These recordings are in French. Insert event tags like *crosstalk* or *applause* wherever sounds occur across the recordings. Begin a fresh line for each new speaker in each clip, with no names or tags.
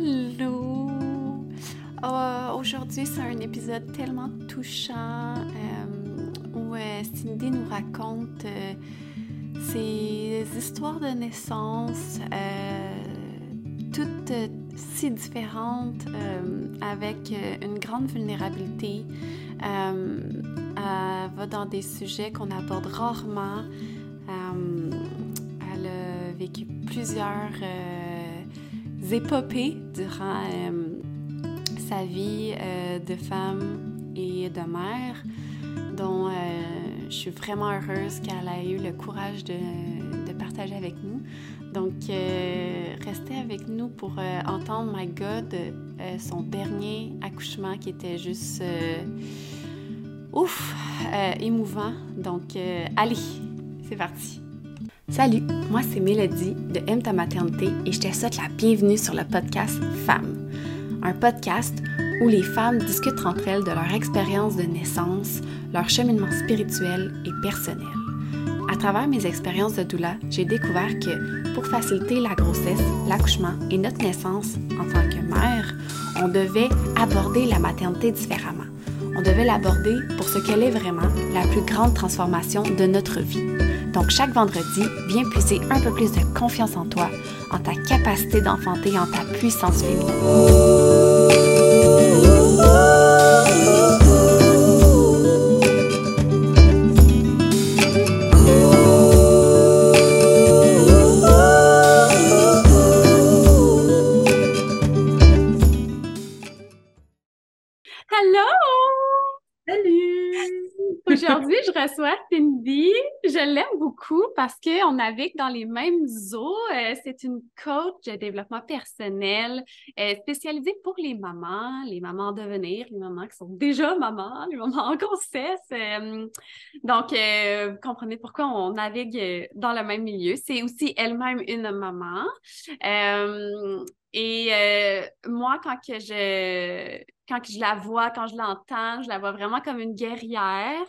Allô! Oh, aujourd'hui, c'est un épisode tellement touchant euh, où euh, Cindy nous raconte euh, ses histoires de naissance, toutes si différentes, avec une grande vulnérabilité. elle va dans des sujets qu'on aborde rarement. elle a vécu plusieurs épopées durant euh, sa vie euh, de femme et de mère, dont euh, je suis vraiment heureuse qu'elle ait eu le courage de, partager avec nous. Donc, restez avec nous pour entendre, my God, son dernier accouchement qui était juste ouf, émouvant. Donc, allez, c'est parti. Salut, moi c'est Mélodie de Aime ta maternité et je te souhaite la bienvenue sur le podcast Femmes, un podcast où les femmes discutent entre elles de leur expérience de naissance, leur cheminement spirituel et personnel. À travers mes expériences de doula, j'ai découvert que pour faciliter la grossesse, l'accouchement et notre naissance en tant que mère, on devait aborder la maternité différemment. On devait l'aborder pour ce qu'elle est vraiment, la plus grande transformation de notre vie donc chaque vendredi, viens puiser un peu plus de confiance en toi, en ta capacité d'enfanter, en ta puissance féminine. Aujourd'hui, je reçois Cindy. Je l'aime beaucoup parce qu'on navigue dans les mêmes eaux. Euh, c'est une coach de développement personnel euh, spécialisée pour les mamans, les mamans en devenir, les mamans qui sont déjà mamans, les mamans en grossesse. Euh, donc, vous comprenez pourquoi on navigue dans le même milieu. C'est aussi elle-même une maman. et moi, quand que je quand je la vois, quand je l'entends, je la vois vraiment comme une guerrière.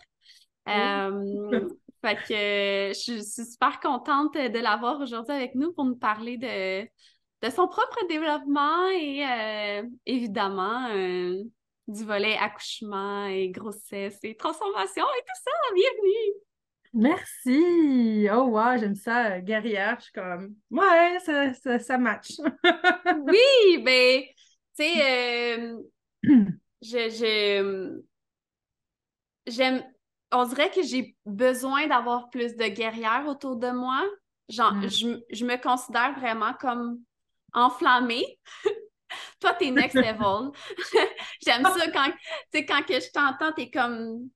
Euh, fait que je suis super contente de l'avoir aujourd'hui avec nous pour nous parler de, de son propre développement et euh, évidemment euh, du volet accouchement et grossesse et transformation et tout ça. Bienvenue!
Merci! Oh wow, j'aime ça, guerrière. Je suis comme, ouais, ça, ça, ça match. *laughs*
oui, ben, tu sais, *clears throat* je, j'aime, on dirait que j'ai besoin d'avoir plus de guerrières autour de moi. Genre, mm. je, me considère vraiment comme enflammée. *laughs* Toi, t'es next *laughs* level. *laughs* J'aime ça quand, quand que je t'entends, t'es comme,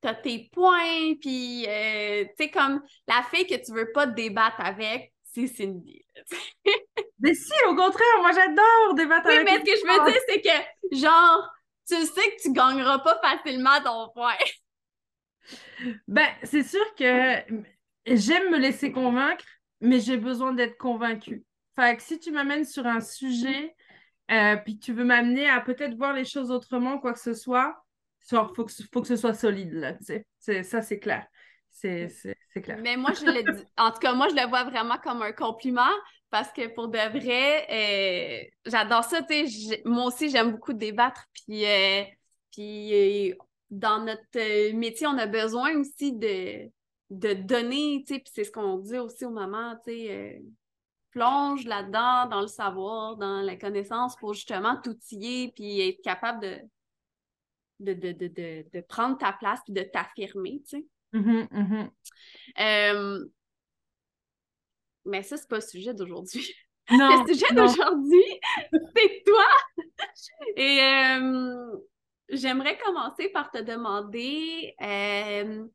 t'as tes points, puis, euh, tu sais, comme la fille que tu veux pas débattre avec, c'est Cindy.
mais si, au contraire, moi j'adore débattre
oui,
avec
mais ce que je veux dire, c'est que, genre, tu sais que tu gagneras pas facilement ton point.
Ben, c'est sûr que j'aime me laisser convaincre, mais j'ai besoin d'être convaincue. Fait que si tu m'amènes sur un sujet, euh, puis tu veux m'amener à peut-être voir les choses autrement, quoi que ce soit, il faut, faut que ce soit solide, là, ça, c'est clair. C'est, clair.
Mais moi, je le dis, en tout cas, moi, je le vois vraiment comme un compliment parce que pour de vrai, euh, j'adore ça, moi aussi, j'aime beaucoup débattre, puis, euh, puis dans notre euh, métier, on a besoin aussi de, de donner, tu sais, puis c'est ce qu'on dit aussi aux mamans, tu sais, euh, plonge là-dedans, dans le savoir, dans la connaissance pour justement t'outiller puis être capable de, de, prendre ta place puis de t'affirmer, tu sais.
Mm-hmm, mm-hmm.
Euh, mais ça, c'est pas le sujet d'aujourd'hui. *laughs* le sujet d'aujourd'hui, *laughs* c'est toi! Et J'aimerais commencer par te demander euh,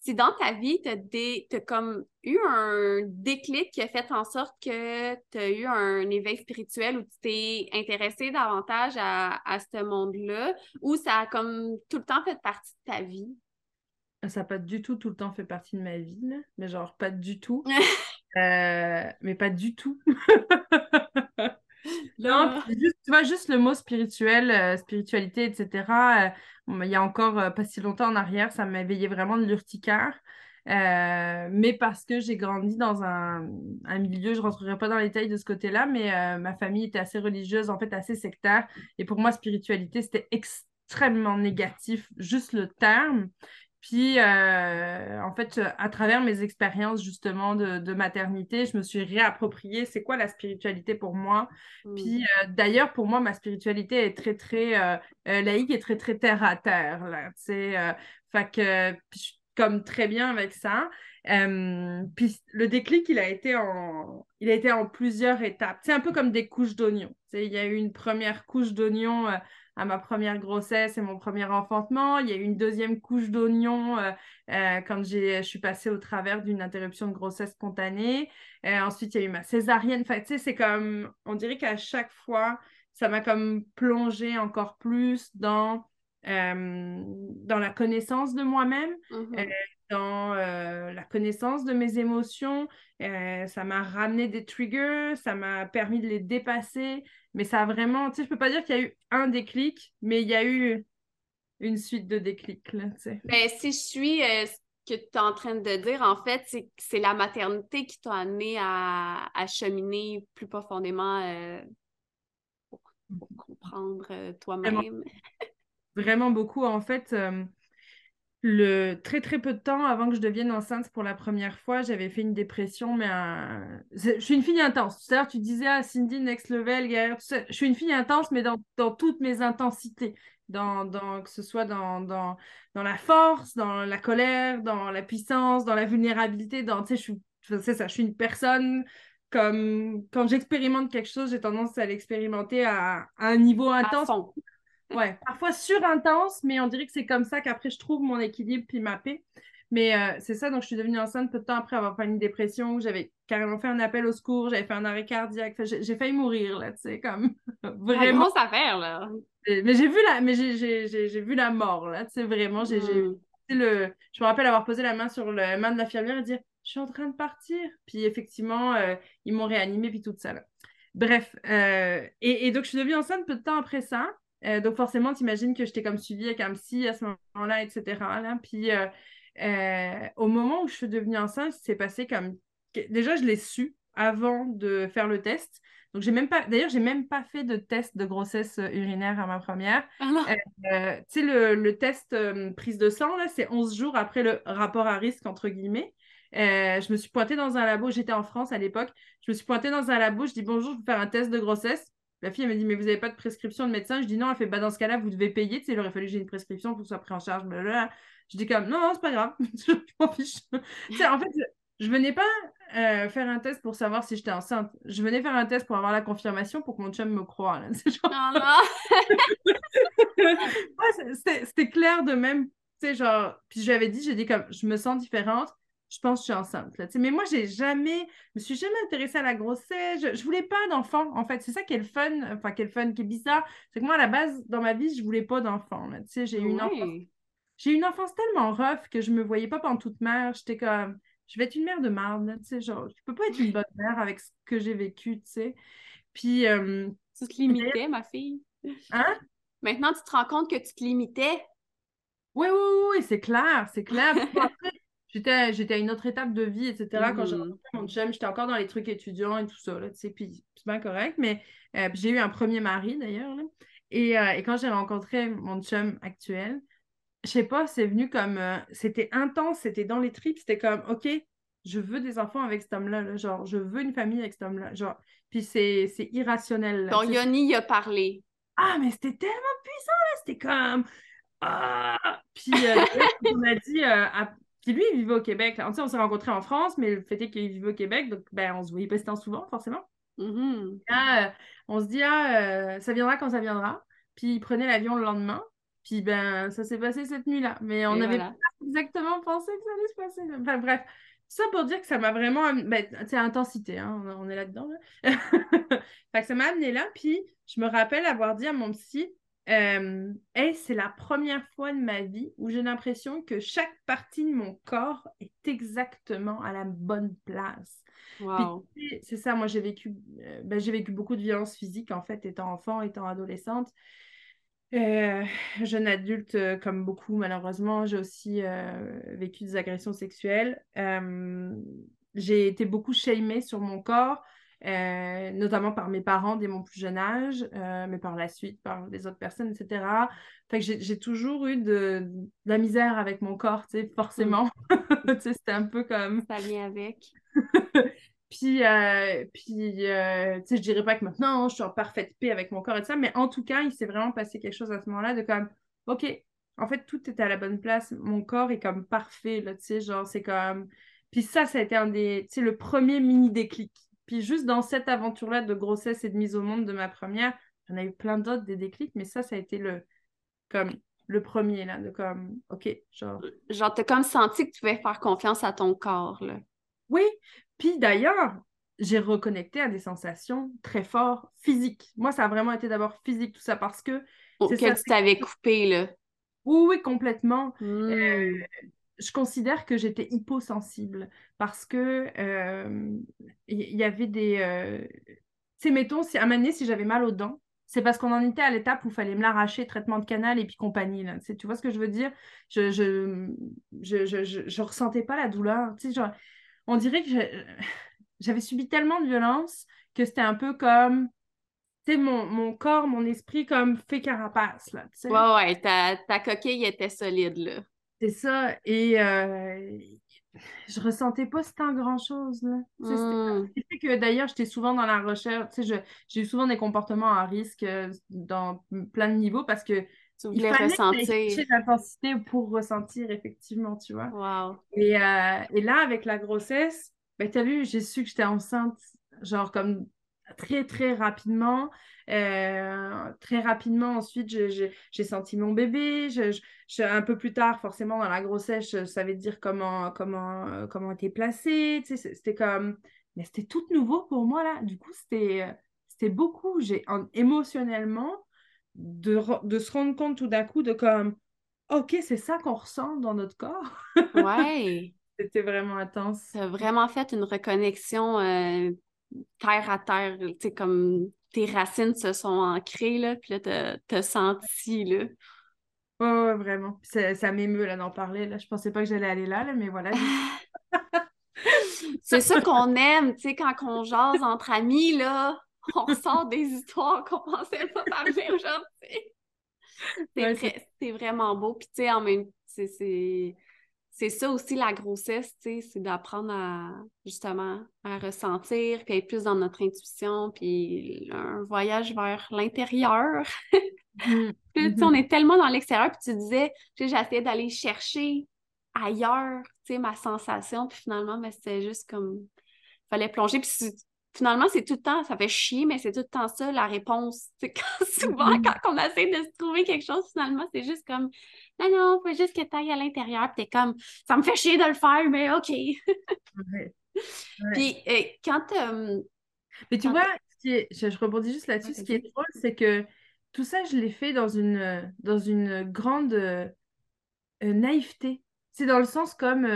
si dans ta vie, tu as, comme eu un déclic qui a fait en sorte que tu as eu un éveil spirituel où tu t'es intéressé davantage à, ce monde-là, ou ça a comme tout le temps fait partie de ta vie?
Ça n'a pas du tout tout le temps fait partie de ma vie, mais genre pas du tout. *laughs* Euh, mais pas du tout. *laughs* Non, juste, tu vois, juste le mot spirituel, euh, spiritualité, etc. Euh, il y a encore euh, pas si longtemps en arrière, ça m'éveillait vraiment de l'urticaire. Mais parce que j'ai grandi dans un, un, milieu, je ne rentrerai pas dans les détails de ce côté-là, mais ma famille était assez religieuse, en fait assez sectaire. Et pour moi, spiritualité, c'était extrêmement négatif, juste le terme. Puis, euh, en fait, à travers mes expériences justement de, maternité, je me suis réapproprié c'est quoi la spiritualité pour moi. Mmh. Puis, euh, d'ailleurs, pour moi, ma spiritualité est très, très euh, laïque et très, très terre à terre. Là, fait que, je suis comme très bien avec ça. puis le déclic, il a été en, il a été en plusieurs étapes. C'est un peu comme des couches d'oignons. Il y a eu une première couche d'oignons à ma première grossesse et mon premier enfantement. Il y a eu une deuxième couche d'oignon euh, euh, quand je suis passée au travers d'une interruption de grossesse spontanée. Euh, ensuite, il y a eu ma césarienne. Enfin, tu sais, c'est comme, on dirait qu'à chaque fois, ça m'a comme plongé encore plus dans, dans la connaissance de moi-même. Mm-hmm dans euh, la connaissance de mes émotions. Euh, ça m'a ramené des triggers, ça m'a permis de les dépasser. Mais ça a vraiment, tu sais, je peux pas dire qu'il y a eu un déclic, mais il y a eu une suite de déclics. Là,
Mais ben, si je suis euh, ce que tu es en train de dire, en fait, c'est c'est la maternité qui t'a amené à, à, cheminer plus profondément pour, comprendre toi-même.
Vraiment, vraiment, beaucoup. En fait, le très très peu de temps avant que je devienne enceinte pour la première fois, j'avais fait une dépression, mais je suis une fille intense. Tout à l'heure, tu disais à Cindy, next level, Je suis une fille intense, mais dans, toutes mes intensités. Dans, que ce soit dans, dans, la force, dans la colère, dans la puissance, dans la vulnérabilité. Dans, tu sais, je suis, ça, je suis une personne comme quand j'expérimente quelque chose, j'ai tendance à l'expérimenter à, un niveau intense. Ouais, parfois intense, mais on dirait que c'est comme ça qu'après je trouve mon équilibre puis ma paix. Mais euh, c'est ça, donc je suis devenue enceinte peu de temps après avoir fait une dépression où j'avais carrément fait un appel au secours, j'avais fait un arrêt cardiaque, j'ai failli mourir, là, tu sais, comme *laughs*
vraiment. grosse affaire, là.
Mais j'ai vu la, mais j'ai vu la mort, là, tu sais, vraiment, j'ai hmm. le... Je me rappelle avoir posé la main sur la main de l'infirmière et dire « Je suis en train de partir ». Puis effectivement, euh, ils m'ont réanimée, puis tout ça, là. Bref, euh, et, et, donc je suis devenue enceinte peu de temps après ça. Euh, donc, forcément, tu imagines que j'étais comme suivie avec un psy à ce moment-là, etc. Là. Puis, euh, euh, au moment où je suis devenue enceinte, c'est passé comme. Déjà, je l'ai su avant de faire le test. Donc, j'ai même pas. D'ailleurs, j'ai même pas fait de test de grossesse urinaire à ma première. Ah tu sais, le, le, test prise de sang, là, c'est 11 jours après le rapport à risque, entre guillemets. je me suis pointée dans un labo, j'étais en France à l'époque. Je me suis pointée dans un labo, je dis bonjour, je vais faire un test de grossesse. La fille, elle m'a dit, mais vous n'avez pas de prescription de médecin? Je dis non, elle fait, bah, dans ce cas-là, vous devez payer. Tu sais, il aurait fallu que j'ai une prescription pour que ce soit pris en charge. Je dis comme, non, non, c'est pas grave. *laughs* je m'en fiche. en fait, je, ne venais pas euh, faire un test pour savoir si j'étais enceinte. Je venais faire un test pour avoir la confirmation pour que mon chum me croie. C'était clair de même. Tu sais, genre, puis je lui avais dit, j'ai dit comme, je me sens différente je pense que je suis enceinte. Là. Mais moi, j'ai jamais, je me suis jamais intéressée à la grossesse. Je, je voulais pas d'enfant, en fait. C'est ça qui est le fun, enfin, qui est le fun, qui est bizarre. C'est que moi, à la base, dans ma vie, je voulais pas d'enfant. J'ai eu une enfance. J'ai une enfance tellement rough que je me voyais pas pendant toute mère. J'étais comme, je vais être une mère de marde, tu sais, genre, je peux pas être une bonne *laughs* mère avec ce que j'ai vécu, tu sais. Puis. Euh,
tu te limitais, ma fille?
Hein?
Maintenant, tu te rends compte que tu te limitais?
Oui, oui, oui, c'est clair, c'est clair. J'étais à une autre étape de vie, etc. Quand j'ai mmh. rencontré mon chum, j'étais encore dans les trucs étudiants et tout ça, là, tu sais, puis c'est bien correct. Mais euh, j'ai eu un premier mari, d'ailleurs, et, euh, et, quand j'ai rencontré mon chum actuel, je sais pas, c'est venu comme... Euh, c'était intense, c'était dans les tripes, c'était comme, OK, je veux des enfants avec cet homme-là, genre, je veux une famille avec cet homme-là, genre... Puis c'est irrationnel.
Donc, Yoni a parlé.
Ah, mais c'était tellement puissant, là! C'était comme... Ah! Puis on a dit, puis lui, il vivait au Québec. On, on s'est rencontrés en France, mais le fait est qu'il vivait au Québec, donc ben, on se voyait pas si souvent, forcément.
Mm-hmm.
Euh, on se dit, ah, euh, ça viendra quand ça viendra. Puis il prenait l'avion le lendemain. Puis ben, ça s'est passé cette nuit-là. Mais on n'avait pas exactement pensé que ça allait se passer. Enfin bref, ça pour dire que ça m'a vraiment. Ben, c'est intensité, hein, on, est là-dedans. *laughs* que ça m'a amené là. Puis je me rappelle avoir dit à mon psy, euh, c'est la première fois de ma vie où j'ai l'impression que chaque partie de mon corps est exactement à la bonne place. C'est ça, moi j'ai vécu, euh, ben, j'ai vécu beaucoup de violences physiques en fait, étant enfant, étant adolescente. Euh, jeune adulte, comme beaucoup, malheureusement, j'ai aussi vécu des agressions sexuelles. j'ai été beaucoup shamée sur mon corps, notamment par mes parents dès mon plus jeune âge, mais par la suite par les autres personnes, etc. Fait que j'ai toujours eu de, la misère avec mon corps, tu sais, forcément. *laughs* Mm. C'était un peu comme...
Ça vient avec. *laughs*
Puis, euh, puis euh, tu sais, je dirais pas que maintenant, je suis en parfaite paix avec mon corps et tout ça, mais en tout cas, il s'est vraiment passé quelque chose à ce moment-là de comme, OK, en fait, tout est à la bonne place. Mon corps est comme parfait, là, tu sais, genre, c'est comme... Puis ça, ça a été un des, tu sais, le premier mini déclic. Puis juste dans cette aventure-là de grossesse et de mise au monde de ma première, j'en ai eu plein d'autres, des déclics, mais ça, ça a été le, comme, le premier, là, de comme, OK, genre...
Genre, t'as comme senti que tu pouvais faire confiance à ton corps, là.
Oui, puis d'ailleurs, j'ai reconnecté à des sensations très fortes physiques. Moi, ça a vraiment été d'abord physique, tout ça, parce que.
Auquel ça, tu t'avais coupé, là.
Oui, oui, complètement.
Hmm.
Euh, je considère que j'étais hyposensible parce que il euh, y, avait des. Euh... Tu sais, mettons, si, à un moment si j'avais mal aux dents, c'est parce qu'on en était à l'étape où il fallait me l'arracher, traitement de canal et puis compagnie. Là. Tu, vois ce que je veux dire? Je je, je, je, je, ressentais pas la douleur. Genre, on dirait que *laughs* j'avais subi tellement de violence que c'était un peu comme, tu sais, mon, corps, mon esprit comme fait carapace, là.
Ouais, ouais, ta, coquille était solide, là.
C'est ça, et euh, je ressentais pas tant grand-chose, là. Mm. C'est que d'ailleurs, j'étais souvent dans la recherche, j'ai eu souvent des comportements à risque euh, dans plein de niveaux parce que
tu voulais il fallait
ressentir. l'intensité pour ressentir, effectivement, tu vois.
Wow.
Et, euh, et là, avec la grossesse, ben, tu as vu, j'ai su que j'étais enceinte, genre comme très, très rapidement. Euh, très rapidement, ensuite, j'ai senti mon bébé. Je, un peu plus tard, forcément, dans la grossesse, je savais dire comment, comment, euh, comment était placé. Tu sais, c'était comme... Mais c'était tout nouveau pour moi, là. Du coup, c'était beaucoup. J'ai émotionnellement de, se rendre compte tout d'un coup de comme, OK, c'est ça qu'on ressent dans notre corps. *laughs*
Ouais.
C'était vraiment intense.
Tu as vraiment fait une reconnexion euh, terre à terre, tu sais, comme tes racines se sont ancrées, là, puis là, t'as senti, là.
Oh, vraiment. Ça, ça m'émeut, là, d'en parler, là. Je pensais pas que j'allais aller là, là, mais voilà. *laughs* *laughs*
c'est ça qu'on aime, tu sais, quand on jase entre amis, là. on sort des histoires qu'on pensait pas parler aujourd'hui. C'est vraiment beau. Puis, tu sais, en même c'est ça aussi la grossesse, tu sais, c'est d'apprendre à justement à ressentir, puis être plus dans notre intuition, puis un voyage vers l'intérieur. Mmh. *laughs* puis, on est tellement dans l'extérieur, puis tu disais, j'essayais d'aller chercher ailleurs, tu sais, ma sensation, puis finalement, mais ben, c'était juste comme, fallait plonger. Puis finalement, c'est tout le temps, ça fait chier, mais c'est tout le temps ça la réponse. C'est *laughs* quand, souvent, mm-hmm. quand on essaie de se trouver quelque chose, finalement, c'est juste comme non, non, faut juste que tu ailles à l'intérieur, puis t'es comme ça me fait chier de le faire, mais OK. *laughs* Puis euh, quand. Euh,
mais tu vois, je, rebondis juste là-dessus, ce qui est drôle, c'est que tout ça, je l'ai fait dans une, dans une grande euh, naïveté. C'est dans le sens comme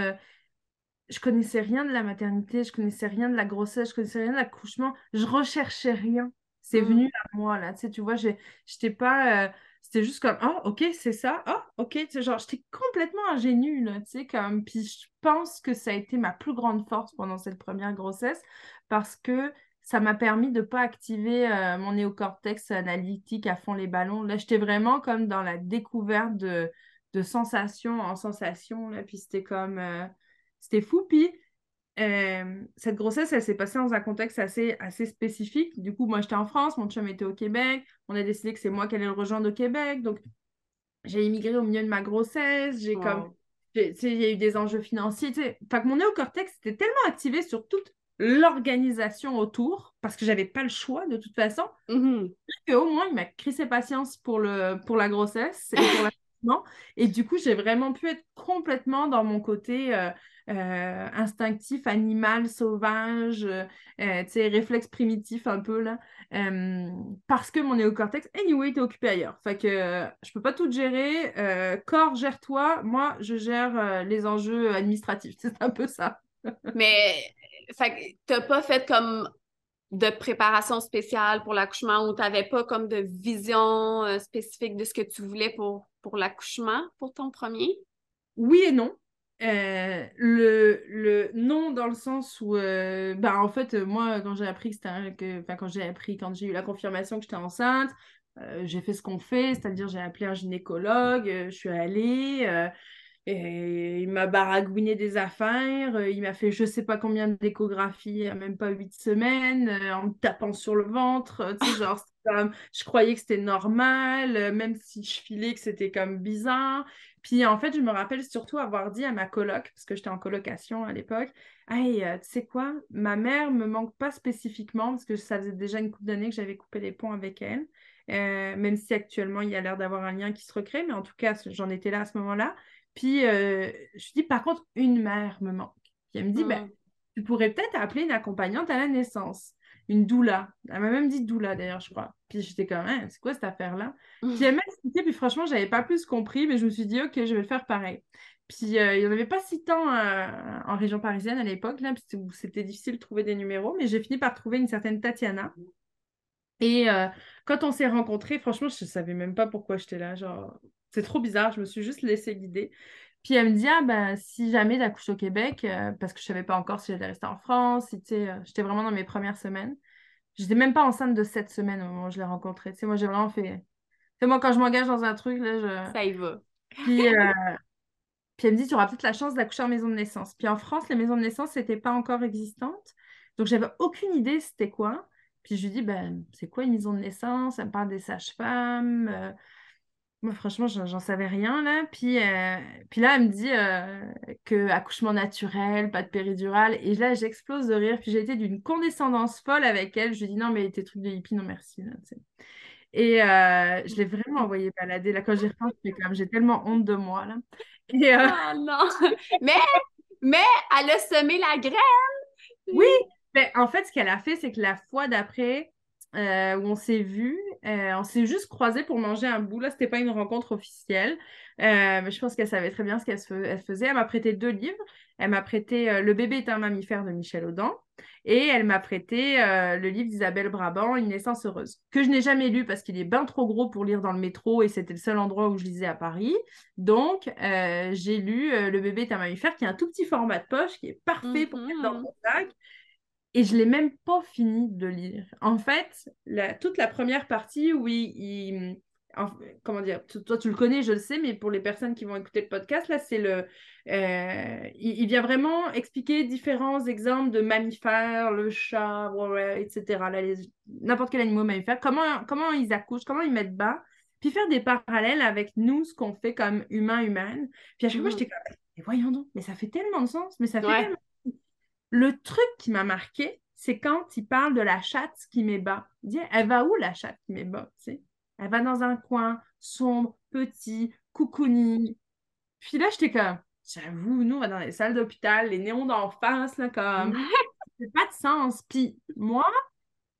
je connaissais rien de la maternité, je connaissais rien de la grossesse, je connaissais rien de l'accouchement, je recherchais rien. C'est mm. venu à moi, là. Tu sais, tu vois, j'étais pas. Euh, c'était juste comme, oh, ok, c'est ça. Oh, ok. Tu sais, genre, j'étais complètement ingénue, là. Tu sais, comme. Puis je pense que ça a été ma plus grande force pendant cette première grossesse parce que ça m'a permis de ne pas activer euh, mon néocortex analytique à fond les ballons. Là, j'étais vraiment comme dans la découverte de, de sensation en sensation, là. Puis c'était comme. Euh, c'était fou. Puis, euh, cette grossesse, elle s'est passée dans un contexte assez, assez spécifique. Du coup, moi, j'étais en France, mon chum était au Québec. On a décidé que c'est moi qui allais le rejoindre au Québec. Donc, j'ai immigré au milieu de ma grossesse. J'ai comme. Il y a eu des enjeux financiers. Fait que mon néocortex était tellement activé sur toute l'organisation autour, parce que j'avais pas le choix de toute façon,
mm-hmm.
qu'au moins, il m'a ses patience pour, le, pour la grossesse et pour *laughs* et du coup, j'ai vraiment pu être complètement dans mon côté euh, euh, instinctif, animal, sauvage, euh, tu sais, réflexe primitif un peu, là. parce que mon néocortex, anyway, était occupé ailleurs. Fait que je peux pas tout gérer. corps, gère-toi. Moi, je gère les enjeux administratifs. *laughs* C'est un peu ça.
Mais, fait t'as pas fait comme de préparation spéciale pour l'accouchement ou tu n'avais pas comme de vision euh, spécifique de ce que tu voulais pour, pour l'accouchement, pour ton premier?
Oui et non. Euh, le, le non dans le sens où euh, ben, en fait moi quand j'ai appris que que enfin quand j'ai appris quand j'ai eu la confirmation que j'étais enceinte j'ai fait ce qu'on fait c'est-à-dire j'ai appelé un gynécologue je suis allée et il m'a baragouiné des affaires, euh, il m'a fait je sais pas combien d'échographies, même pas huit semaines, euh, en me tapant sur le ventre. Euh, tu sais, genre, je croyais que c'était normal, même si je filais que c'était comme bizarre. Puis en fait, je me rappelle surtout avoir dit à ma coloc, parce que j'étais en colocation à l'époque, Hey, tu sais quoi, ma mère me manque pas spécifiquement, parce que ça faisait déjà une couple d'années que j'avais coupé les ponts avec elle. même si actuellement il y a l'air d'avoir un lien qui se recrée, mais en tout cas, j'en étais là à ce moment-là. Puis euh, je dis, par contre, une mère me manque. Puis elle me dit, ben, mm. tu pourrais peut-être appeler une accompagnante à la naissance, une doula. Elle m'a même dit doula d'ailleurs, je crois. Puis j'étais comme, hein, c'est quoi cette affaire-là? Mm. Puis elle m'a expliqué, puis franchement, je n'avais pas plus compris, mais je me suis dit, ok, je vais le faire pareil. Puis euh, il n'y en avait pas si tant euh, en région parisienne à l'époque, là, où c'était difficile de trouver des numéros, mais j'ai fini par trouver une certaine Tatiana. Et quand on s'est rencontrés, franchement, je ne savais même pas pourquoi j'étais là. Genre, c'est trop bizarre, je me suis juste laissée guider. Puis elle me dit, ah ben, si jamais j'accouche au Québec, euh, parce que je savais pas encore si j'allais rester en France, si, euh, j'étais vraiment dans mes premières semaines. J'étais même pas enceinte de sept semaines au moment où je l'ai rencontré. Tu sais, moi, j'ai vraiment fait... C'est moi, quand je m'engage dans un truc, là, je...
Ça y va.
Puis, euh, *laughs* Puis elle me dit, tu auras peut-être la chance d'accoucher en maison de naissance. Puis en France, les maisons de naissance n'étaient pas encore existantes. Donc, j'avais aucune idée c'était quoi. Puis je lui dis, ben, c'est quoi une maison de naissance? Elle me parle des sages-femmes. Moi, franchement, j'en savais rien, là. Puis, euh, puis là, elle me dit euh, que accouchement naturel, pas de péridurale. Et là, j'explose de rire. Puis j'ai été d'une condescendance folle avec elle. Je lui dis non, mais tes trucs de hippie, non, merci. et euh, je l'ai vraiment *laughs* envoyé balader. Là, quand j'y repense, j'ai tellement honte de moi, là. *laughs*
Et, oh non! *laughs* mais, mais elle a semé la graine!
Oui! Mais en fait, ce qu'elle a fait, c'est que la fois d'après, euh, où on s'est vu. Euh, on s'est juste croisés pour manger un bout. Là, c'était pas une rencontre officielle. Euh, mais je pense qu'elle savait très bien ce qu'elle faisait. Elle m'a prêté deux livres. Elle m'a prêté Le bébé est un mammifère de Michel Audin. Et elle m'a prêté le livre d'Isabelle Brabant, Une naissance heureuse, que je n'ai jamais lu parce qu'il est bien trop gros pour lire dans le métro et c'était le seul endroit où je lisais à Paris. Donc, j'ai lu Le bébé est un mammifère, qui est un tout petit format de poche, qui est parfait pour mettre dans mon sac et je ne l'ai même pas fini de lire. En fait, toute la première partie où il, comment dire, toi tu le connais, je le sais, mais pour les personnes qui vont écouter le podcast, là, c'est le, euh, il, vient vraiment expliquer différents exemples de mammifères, le chat, etc. N'importe quel animal mammifère, comment, comment ils accouchent, comment ils mettent bas, puis faire des parallèles avec nous, ce qu'on fait comme humain-humaine. Puis à chaque fois, mmh. j'étais comme, mais voyons donc, mais ça fait tellement de sens, mais ça fait tellement le truc qui m'a marqué, c'est quand il parle de la chatte qui m'ébat. Il dit, elle va où la chatte qui m'ébat? Elle va dans un coin sombre, petit, cocooning. Puis là, j'étais comme, j'avoue, nous, on va dans les salles d'hôpital, les néons d'en face, là, comme, c'est pas de sens. Puis moi,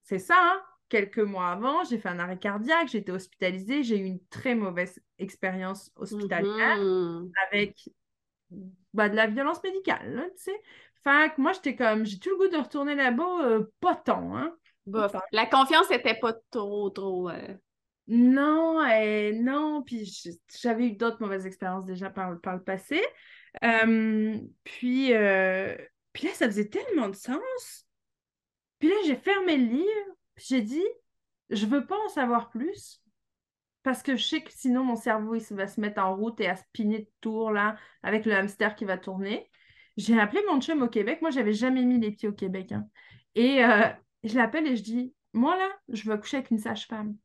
c'est ça, hein? quelques mois avant, j'ai fait un arrêt cardiaque, j'ai été hospitalisée, j'ai eu une très mauvaise expérience hospitalière mm-hmm. avec bah, de la violence médicale, tu sais. Fait que moi, j'étais comme, j'ai tout le goût de retourner là-bas, euh, pas tant, hein.
La confiance n'était pas trop, trop. Euh,
non, euh, non, puis j'avais eu d'autres mauvaises expériences déjà par, par le passé. puis, puis là, ça faisait tellement de sens. Puis là, j'ai fermé le livre, j'ai dit, je veux pas en savoir plus parce que je sais que sinon mon cerveau il va se mettre en route et à spinner de tour là avec le hamster qui va tourner. J'ai appelé mon chum au Québec. Moi, j'avais jamais mis les pieds au Québec. Hein. Et euh, je l'appelle et je dis Moi, là, je veux accoucher avec une sage-femme.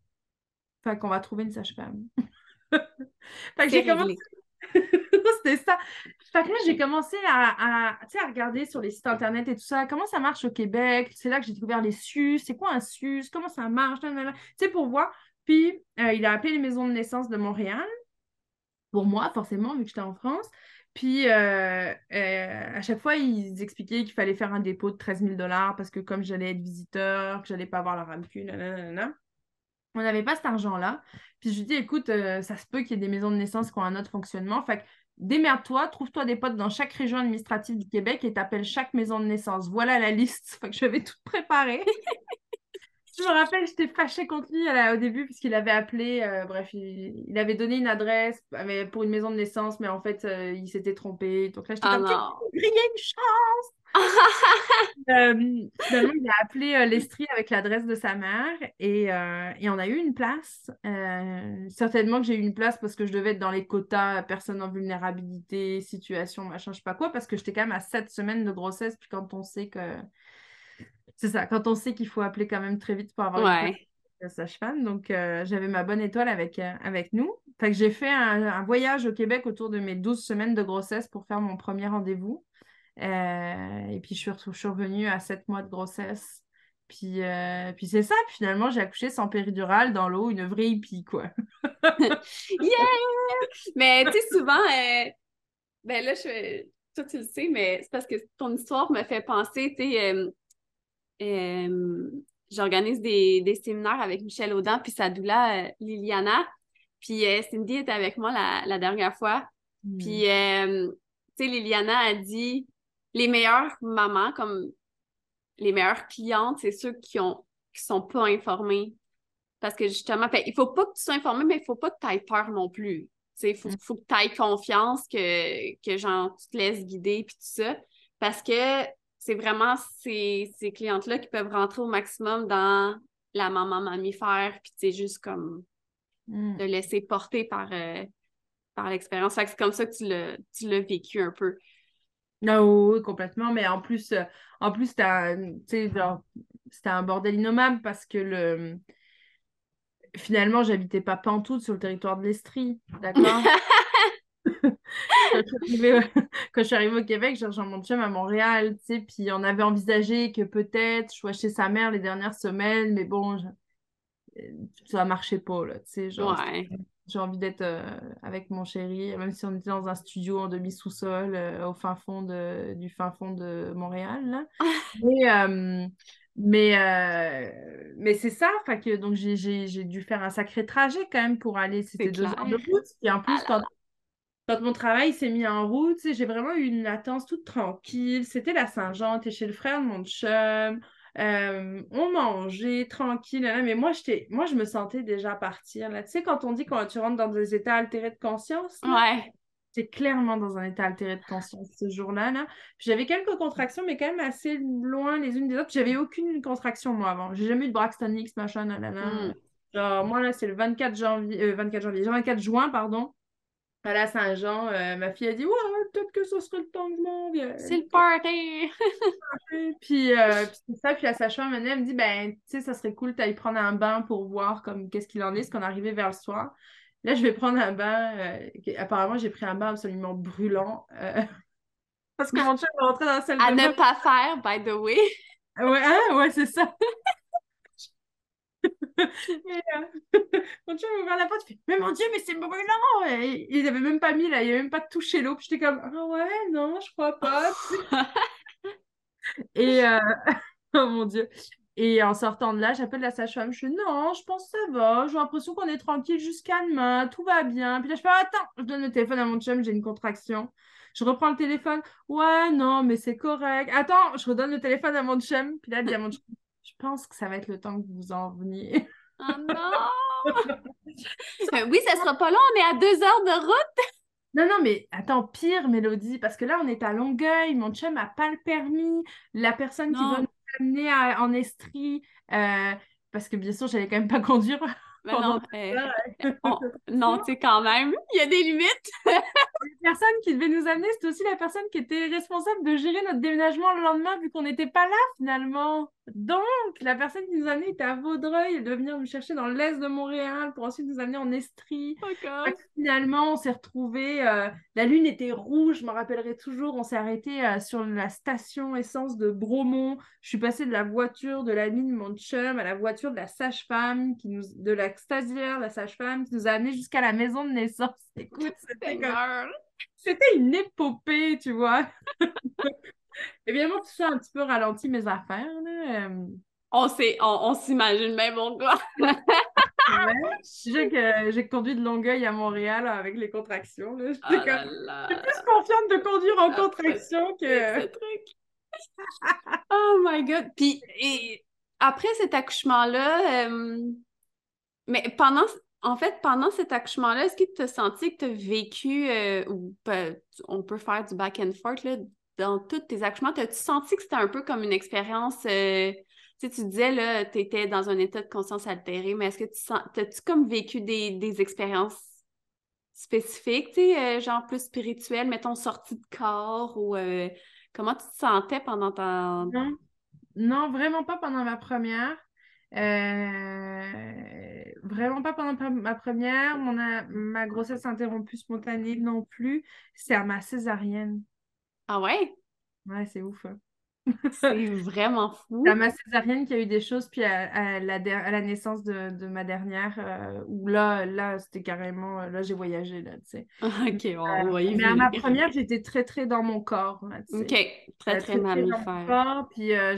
Enfin, qu'on va trouver une sage-femme. *laughs* fait que j'ai commencé. *laughs* *laughs* C'était ça. Fait que là, j'ai commencé à, à, regarder sur les sites internet et tout ça, comment ça marche au Québec? C'est là que j'ai découvert les SUS. C'est quoi un SUS? Comment ça marche? Tu sais, pour voir. Puis, euh, il a appelé les maisons de naissance de Montréal. Pour moi, forcément, vu que j'étais en France. Puis, euh, euh, à chaque fois, ils expliquaient qu'il fallait faire un dépôt de 13 000 dollars parce que comme j'allais être visiteur, que j'allais pas avoir la RAMQ, on n'avait pas cet argent-là. Puis je lui dis, écoute, euh, ça se peut qu'il y ait des maisons de naissance qui ont un autre fonctionnement. Fait que démerde-toi, trouve-toi des potes dans chaque région administrative du Québec et t'appelles chaque maison de naissance. Voilà la liste. *laughs* Fait que je vais tout préparer. Je me rappelle, j'étais fâchée contre lui au début puisqu'il avait appelé, euh, bref, il, avait donné une adresse pour une maison de naissance, mais en fait, euh, il s'était trompé. Donc là, j'étais ah comme, il y a une chance! *laughs* Euh, finalement, il a appelé l'Estrie avec l'adresse de sa mère et, et, on a eu une place. certainement que j'ai eu une place parce que je devais être dans les quotas personnes en vulnérabilité, situation, machin, je sais pas quoi, parce que j'étais quand même à sept semaines de grossesse. Puis quand on sait que c'est ça, quand on sait qu'il faut appeler quand même très vite pour avoir
ouais.
une sage-femme. Donc, euh, j'avais ma bonne étoile avec, euh, avec nous. Fait que j'ai fait un, voyage au Québec autour de mes 12 semaines de grossesse pour faire mon premier rendez-vous. Euh, et puis, je suis, je suis revenue à 7 mois de grossesse. Puis, puis c'est ça. Puis finalement, j'ai accouché sans péridurale dans l'eau, une vraie hippie, quoi. *laughs*
yeah! Mais tu sais, souvent, ben là, je, toi, tu le sais, mais c'est parce que ton histoire me fait penser, tu sais, j'organise des, séminaires avec Michel Audin puis sa doula euh, Liliana. Puis euh, Cindy était avec moi la, dernière fois. Hmm. Puis, tu sais, Liliana a dit les meilleures mamans, comme les meilleures clientes, c'est ceux qui ont qui sont pas informés. Parce que justement, il il faut pas que tu sois informé, mais il faut pas que tu aies peur non plus. Il faut, faut, que tu aies confiance, que, que genre, tu te laisses guider, puis tout ça. Parce que c'est vraiment ces, clientes-là qui peuvent rentrer au maximum dans la maman mammifère, puis c'est juste comme mm. de laisser porter par, euh, par l'expérience. c'est comme ça que tu l'as vécu un peu.
Non, oui, complètement. Mais en plus, euh, en plus c'était un bordel innommable parce que le finalement, j'habitais pas pantoute sur le territoire de l'Estrie, d'accord? *laughs* *laughs* quand, je suis arrivée au Québec, j'ai rejoint mon chum à Montréal, tu sais, puis on avait envisagé que peut-être je sois chez sa mère les dernières semaines, mais bon, ça marchait pas, là, tu sais, genre, j'ai envie d'être euh, avec mon chéri, même si on était dans un studio en demi-sous-sol euh, au fin fond de, du fin fond de Montréal, là. *laughs* euh, mais, mais c'est ça, que, donc j'ai dû faire un sacré trajet quand même pour aller, c'était deux heures de route, et en plus, ah quand mon travail s'est mis en route, j'ai vraiment eu une latence toute tranquille. C'était la Saint-Jean, t'es chez le frère de mon chum. Euh, on mangeait tranquille, mais moi, moi, je me sentais déjà partir. Là. Tu sais, quand on dit que tu rentres dans des états altérés de conscience,
ouais.
c'est clairement dans un état altéré de conscience ce jour-là. Là. J'avais quelques contractions, mais quand même assez loin les unes des autres. J'avais aucune contraction, moi, avant. J'ai jamais eu de Braxton X, machin, hmm. Genre, moi, là, c'est le 24 janvier, 24 euh, janvier, 24 juin, pardon à la Saint-Jean, euh, ma fille a dit Ouais, peut-être que ce serait le temps que je m'en vienne.
C'est le party! *laughs*
puis, euh, puis c'est ça, puis la sage-femme elle me dit Ben, tu sais, ça serait cool, t'ailles prendre un bain pour voir comme qu'est-ce qu'il en est, ce qu'on arrivait vers le soir. Là, je vais prendre un bain. Euh, apparemment, j'ai pris un bain absolument brûlant. *laughs* parce que mon chat est rentré dans la salle
à de bain. À ne pas faire, by the way.
Ouais, hein? ouais, c'est ça. *laughs* et, euh, mon chien m'a ouvert la porte, il fait Mais mon Dieu, mais c'est brûlant et, Il n'avait même pas mis là, il n'avait même pas touché l'eau. Puis j'étais comme Ah ouais, non, je crois pas. *laughs* et euh... *laughs* oh mon Dieu. Et en sortant de là, j'appelle la sage-femme. Je dis non, je pense que ça va. J'ai l'impression qu'on est tranquille jusqu'à demain. Tout va bien. Puis là, je fais attends, je donne le téléphone à mon chum, j'ai une contraction. Je reprends le téléphone. Ouais, non, mais c'est correct. Attends, je redonne le téléphone à mon chum. Puis là, il dit à mon chum je pense que ça va être le temps que vous en veniez.
Oh non! *laughs* oui, ça sera pas long, on est à deux heures de route.
Non, non, mais attends, pire, Mélodie, parce que là, on est à Longueuil, mon chum n'a pas le permis, la personne qui va nous amener en Estrie, euh, parce que bien sûr, j'allais quand même pas *laughs* conduire
non, eh, non tu sais, quand même, il y a des limites. *laughs*
la personne qui devait nous amener, c'était aussi la personne qui était responsable de gérer notre déménagement le lendemain, vu qu'on n'était pas là finalement. Donc, la personne qui nous amenait était à Vaudreuil, elle devait venir nous chercher dans l'est de Montréal pour ensuite nous amener en Estrie. finalement, on s'est retrouvés, euh, la lune était rouge, je me rappellerai toujours, on s'est arrêté euh, sur la station essence de Bromont. Je suis passée de la voiture de la mine mon chum à la voiture de la sage-femme, qui nous, de la la sage-femme, qui nous a amenés jusqu'à la maison de naissance. Écoute, *laughs* c'était C'était une épopée, tu vois. *laughs* Évidemment, tout ça a un petit peu ralenti mes affaires. Là. Euh.
On, on, s'imagine même, mon gars. *laughs*
ouais, j'ai conduit de Longueuil à Montréal avec les contractions. Là. Oh plus confiante de conduire en ah, contraction que.
oh my god! Puis, après cet accouchement-là, euh, mais pendant, en fait, pendant cet accouchement-là, est-ce que tu as senti que tu as vécu, euh, ou on peut faire du back and forth, là, dans tous tes accouchements, as-tu senti que c'était un peu comme une expérience, euh, tu sais, tu disais, là, tu étais dans un état de conscience altéré, mais est-ce que tu sens, as-tu comme vécu des, expériences spécifiques, tu sais, genre plus spirituelles, mettons, sortie de corps, ou comment tu te sentais pendant ta...
Non, vraiment pas pendant ma première. Euh, vraiment pas pendant ma première. Mon, ma grossesse interrompue spontanée non plus. C'est à ma césarienne.
Ah ouais?
Ouais, c'est ouf. Hein.
C'est *laughs* vraiment fou.
C'est à ma césarienne qu'il y a eu des choses, puis à, la, à la, naissance de, ma dernière, euh, où là, là c'était carrément, là, j'ai voyagé, là, tu sais. *laughs*
ok, on va y
Mais à ma première, j'étais très, très dans mon corps.
ok, très, très, très, mammifère.
puis euh,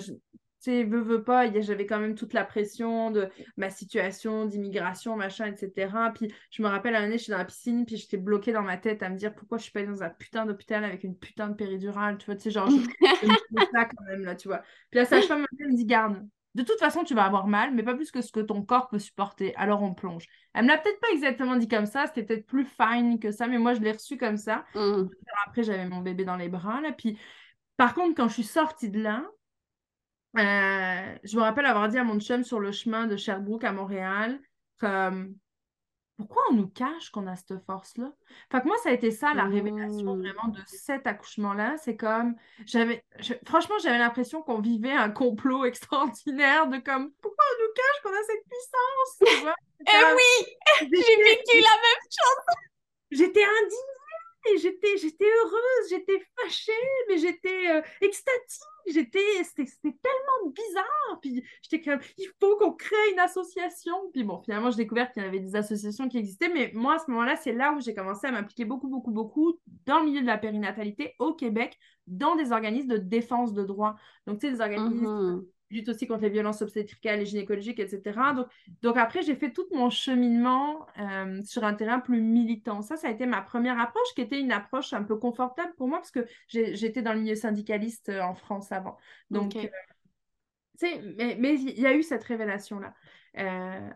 sais, veux, veux pas, j'avais quand même toute la pression de ma situation d'immigration, machin, etc. Puis je me rappelle, un année, je suis dans la piscine, puis j'étais bloquée dans ma tête à me dire pourquoi je suis pas allée dans un putain d'hôpital avec une putain de péridurale, tu vois, tu sais, genre, je, *laughs* ça quand même, là, tu vois. Puis la sage-femme me dit, garde, de toute façon, tu vas avoir mal, mais pas plus que ce que ton corps peut supporter. Alors on plonge. Elle me l'a peut-être pas exactement dit comme ça, c'était peut-être plus fine que ça, mais moi je l'ai reçu comme ça. Mmh. Après, j'avais mon bébé dans les bras, là. Puis par contre, quand je suis sortie de là, euh, je me rappelle avoir dit à mon chum sur le chemin de Sherbrooke à Montréal, comme pourquoi on nous cache qu'on a cette force-là? Fait que moi, ça a été ça, la révélation mmh. vraiment de cet accouchement-là. C'est comme, j'avais, franchement, j'avais l'impression qu'on vivait un complot *laughs* extraordinaire de comme, pourquoi on nous cache qu'on a cette puissance?
eh oui! J'ai vécu la même chose!
J'étais indignée, j'étais, j'étais heureuse, j'étais fâchée, mais j'étais euh, extatique j'étais, c'était tellement bizarre. Puis j'étais comme, il faut qu'on crée une association. Puis bon, finalement, j'ai découvert qu'il y avait des associations qui existaient. Mais moi, à ce moment-là, c'est là où j'ai commencé à m'impliquer beaucoup, beaucoup, beaucoup dans le milieu de la périnatalité au Québec, dans des organismes de défense de droits. Donc, tu sais, des organismes mm-hmm lutte aussi contre les violences obstétricales et gynécologiques, etc. Donc, donc après, j'ai fait tout mon cheminement euh, sur un terrain plus militant. Ça, ça a été ma première approche, qui était une approche un peu confortable pour moi, parce que j'étais dans le milieu syndicaliste euh, en France avant. Donc, euh, mais, mais il y a eu cette révélation-là.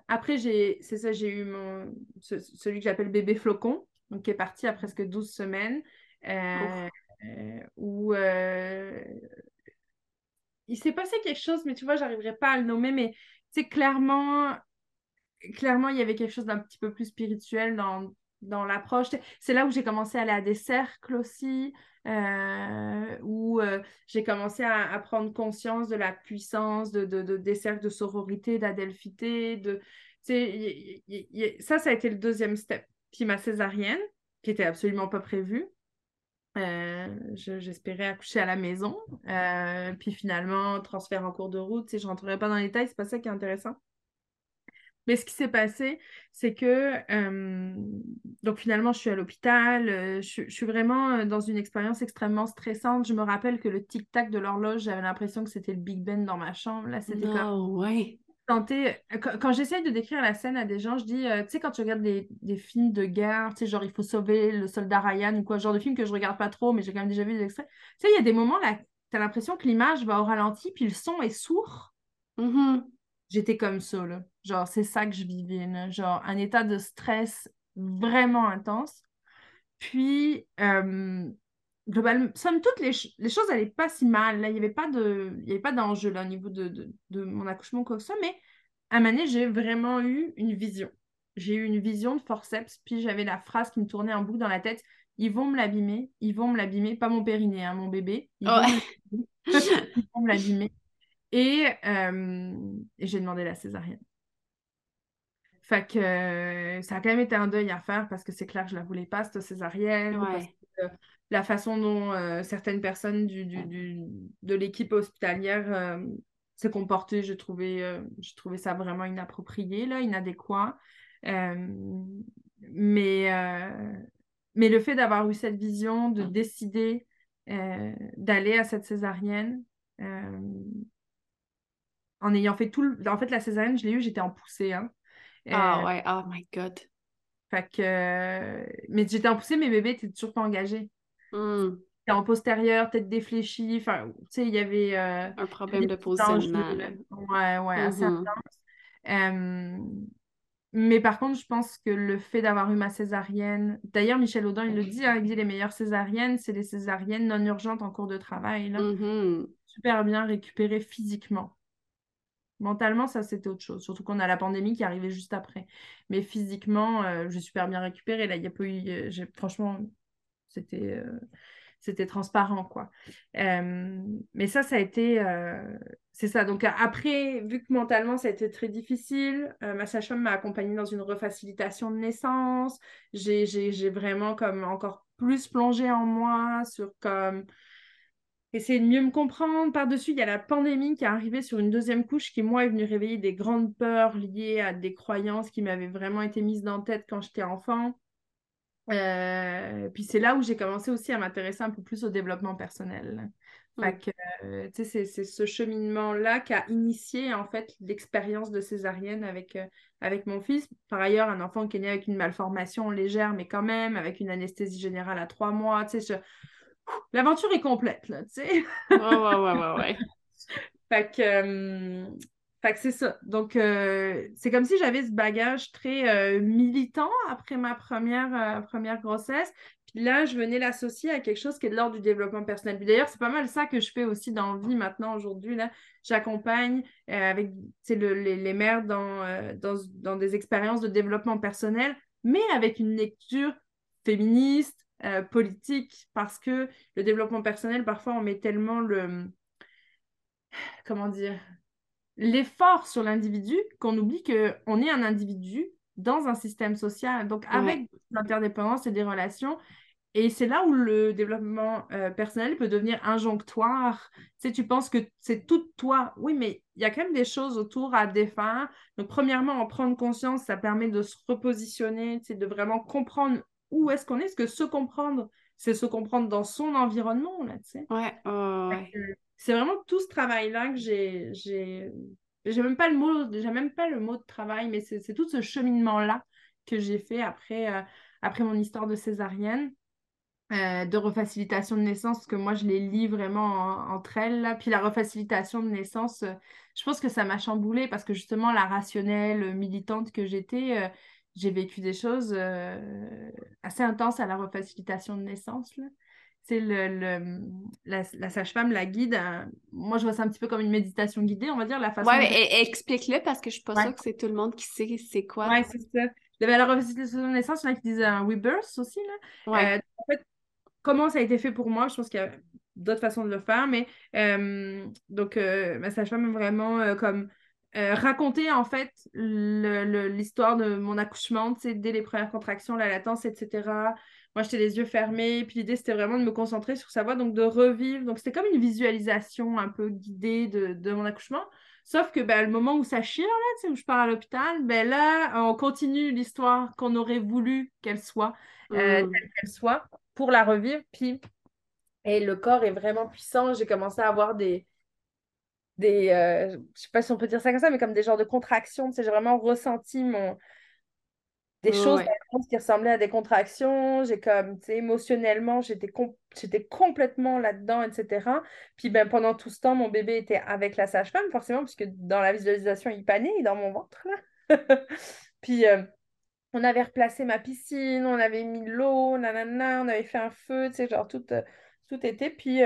après, c'est ça, j'ai eu mon, celui que j'appelle bébé flocon, donc qui est parti à presque 12 semaines, où il s'est passé quelque chose, mais tu vois, j'arriverai pas à le nommer, mais tu sais, clairement, clairement, il y avait quelque chose d'un petit peu plus spirituel dans, dans l'approche. C'est là où j'ai commencé à aller à des cercles aussi, euh, où euh, j'ai commencé à, prendre conscience de la puissance de, de, des cercles de sororité, d'adelphité. De, ça, ça a été le deuxième step. Puis ma césarienne, qui était absolument pas prévue, euh, j'espérais accoucher à la maison. Euh, puis finalement, transfert en cours de route. Je ne rentrerai pas dans les détails, c'est pas ça qui est intéressant. Mais ce qui s'est passé, c'est que euh, donc finalement, je suis à l'hôpital. Je, suis vraiment dans une expérience extrêmement stressante. Je me rappelle que le tic-tac de l'horloge, j'avais l'impression que c'était le Big Ben dans ma chambre. Là, c'était
ouais.
Euh, quand, j'essaye de décrire la scène à des gens, je dis, euh, tu sais, quand tu regardes des, films de guerre, tu sais, genre il faut sauver le soldat Ryan ou quoi, genre de film que je regarde pas trop, mais j'ai quand même déjà vu des extraits. Tu sais, il y a des moments là, tu as l'impression que l'image va au ralenti, puis le son est sourd.
Mm-hmm.
J'étais comme ça, là. Genre, c'est ça que je vivais, Genre, un état de stress vraiment intense. Puis, euh, globalement, somme toute, les, les choses n'allaient pas si mal. Là, il n'y avait pas de, il y avait pas d'enjeu là au niveau de, de, de, mon accouchement quoi que ce soit. Mais à un moment j'ai vraiment eu une vision. J'ai eu une vision de forceps. Puis j'avais la phrase qui me tournait en boucle dans la tête. Ils vont me l'abîmer. Ils vont me l'abîmer. Pas mon périnée, hein, mon bébé. Ils, vont, me l'abîmer. Et, euh, et j'ai demandé la césarienne. Fait que euh, ça a quand même été un deuil à faire parce que c'est clair que je la voulais pas, cette césarienne.
Ouais
la façon dont euh, certaines personnes du, de l'équipe hospitalière euh, se comportaient, je trouvais, euh, je trouvais ça vraiment inapproprié, là, inadéquat. mais, mais le fait d'avoir eu cette vision, de décider d'aller à cette césarienne, en ayant fait tout le... En fait, la césarienne, je l'ai eu, j'étais en poussée. Hein.
Ah ouais, oh my God.
Fait que... Mais j'étais en poussée, mes bébés étaient toujours pas engagés.
Hmm.
en postérieur, tête défléchie. Enfin, tu sais, il y avait. Euh,
un problème de positionnement.
Ouais, ouais, assez mm-hmm. intense. mais par contre, je pense que le fait d'avoir eu ma césarienne. D'ailleurs, Michel Audin, il le dit, hein, il dit les meilleures césariennes, c'est les césariennes non urgentes en cours de travail. Là. Mm-hmm. Super bien récupérées physiquement. Mentalement, ça, c'était autre chose. Surtout qu'on a la pandémie qui arrivait juste après. Mais physiquement, euh, j'ai super bien récupéré. Là, il n'y a pas eu. Euh, franchement, c'était. Euh, c'était transparent, quoi. mais ça, ça a été... c'est ça. Donc après, vu que mentalement, ça a été très difficile, ma sage-femme m'a accompagnée dans une refacilitation de naissance. J'ai vraiment comme encore plus plongé en moi sur comme essayer de mieux me comprendre. Par-dessus, il y a la pandémie qui est arrivée sur une deuxième couche qui, moi, est venue réveiller des grandes peurs liées à des croyances qui m'avaient vraiment été mises dans la tête quand j'étais enfant. Euh, puis c'est là où j'ai commencé aussi à m'intéresser un peu plus au développement personnel. Euh, c'est ce cheminement-là qui a initié en fait l'expérience de césarienne avec, euh, avec mon fils. Par ailleurs, un enfant qui est né avec une malformation légère, mais quand même, avec une anesthésie générale à trois mois. Tu sais, l'aventure est complète, là, tu sais.
ouais, ouais, ouais, ouais, ouais. *laughs*
fait que, fait c'est ça. Donc, euh, c'est comme si j'avais ce bagage très euh, militant après ma première, première grossesse. Puis là, je venais l'associer à quelque chose qui est de l'ordre du développement personnel. D'ailleurs, c'est pas mal ça que je fais aussi dans vie maintenant, aujourd'hui. Là, J'accompagne avec les, les, mères dans, dans, dans des expériences de développement personnel, mais avec une lecture féministe, euh, politique parce que le développement personnel, parfois, on met tellement le. Comment dire L'effort sur l'individu qu'on oublie qu'on est un individu dans un système social, donc avec l'interdépendance et des relations. Et c'est là où le développement euh, personnel peut devenir injonctoire. Tu sais, tu penses que c'est tout toi. Oui, mais il y a quand même des choses autour à défaire. Donc, premièrement, en prendre conscience, ça permet de se repositionner, tu sais, de vraiment comprendre où est-ce qu'on est, est-ce que se comprendre, c'est se comprendre dans son environnement, là, tu sais.
Ouais,
C'est vraiment tout ce travail-là que j'ai... j'ai... Même pas le mot, j'ai même pas le mot de travail, mais c'est tout ce cheminement-là que j'ai fait après, euh, après mon histoire de césarienne. Euh, de refacilitation de naissance, que moi, je les lis vraiment entre elles. Là. Puis la refacilitation de naissance, euh, je pense que ça m'a chamboulée parce que justement, la rationnelle militante que j'étais, j'ai vécu des choses assez intenses à la refacilitation de naissance. C'est le, la, sage-femme, la guide. Euh, moi, je vois ça un petit peu comme une méditation guidée, on va dire, la façon.
Ouais, mais explique-le parce que je suis pas sûre que c'est tout le monde qui sait c'est quoi.
Ouais, c'est ça. Il y avait la refacilitation de naissance, il y en a qui disent un rebirth aussi. Là. Ouais. Euh, en fait, comment ça a été fait pour moi, je pense qu'il y a d'autres façons de le faire, mais donc ma sage-femme vraiment comme euh, raconter en fait l'histoire de mon accouchement, dès les premières contractions, la latence, etc. Moi, j'étais les yeux fermés, puis l'idée, c'était vraiment de me concentrer sur sa voix, donc de revivre. Donc, c'était comme une visualisation un peu guidée de, mon accouchement. Sauf que ben, le moment où ça chire, là, où je pars à l'hôpital, ben là, on continue l'histoire qu'on aurait voulu qu'elle soit, euh, mmh. telle qu'elle soit, pour la revivre. Puis, et le corps est vraiment puissant. J'ai commencé à avoir des, des, euh, je sais pas si on peut dire ça comme ça, mais comme des genres de contractions. J'ai vraiment ressenti mon, des choses qui ressemblaient à des contractions. J'ai comme, tu sais, émotionnellement, j'étais j'étais complètement là-dedans, etc. Puis ben, pendant tout ce temps, mon bébé était avec la sage-femme, forcément, puisque dans la visualisation, il panait dans mon ventre. Là. *laughs* Puis euh, on avait replacé ma piscine, on avait mis l'eau, nanana, on avait fait un feu, tu sais, genre tout, euh, tout était. Puis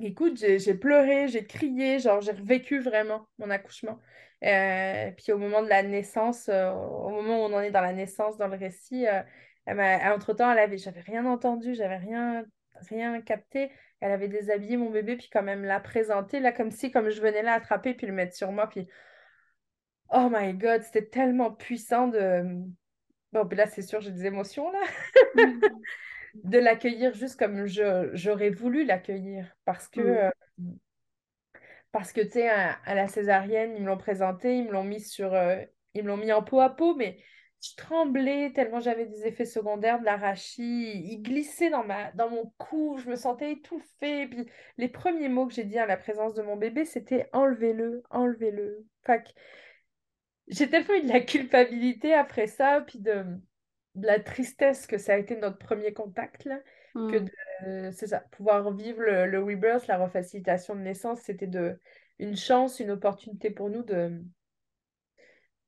Écoute, j'ai pleuré, j'ai crié, genre j'ai revécu vraiment mon accouchement. Euh, puis au moment de la naissance, euh, au moment où on en est dans la naissance, dans le récit, euh, entre-temps, elle avait, j'avais rien entendu, j'avais rien, rien capté. Elle avait déshabillé mon bébé, puis quand même l'a présenté, là, comme si, comme je venais là attraper, puis le mettre sur moi, puis oh my God, c'était tellement puissant de... Bon, puis là, c'est sûr, j'ai des émotions, là. *laughs* Mmh de l'accueillir juste comme j'aurais voulu l'accueillir. Parce que, mm. euh, parce que tu sais, à, la césarienne, ils me l'ont présenté, ils me l'ont mis sur. Euh, ils me l'ont mis en peau à peau, mais je tremblais tellement j'avais des effets secondaires de l'arachie. Il glissait dans, ma, dans mon cou, je me sentais étouffée. Puis les premiers mots que j'ai dit à la présence de mon bébé, c'était enlevez-le, enlevez-le. J'ai tellement eu de la culpabilité après ça, puis de la tristesse que ça a été notre premier contact, là, que, mm. euh, c'est ça, pouvoir vivre le, le rebirth, la refacilitation de naissance, c'était de, une chance, une opportunité pour nous de,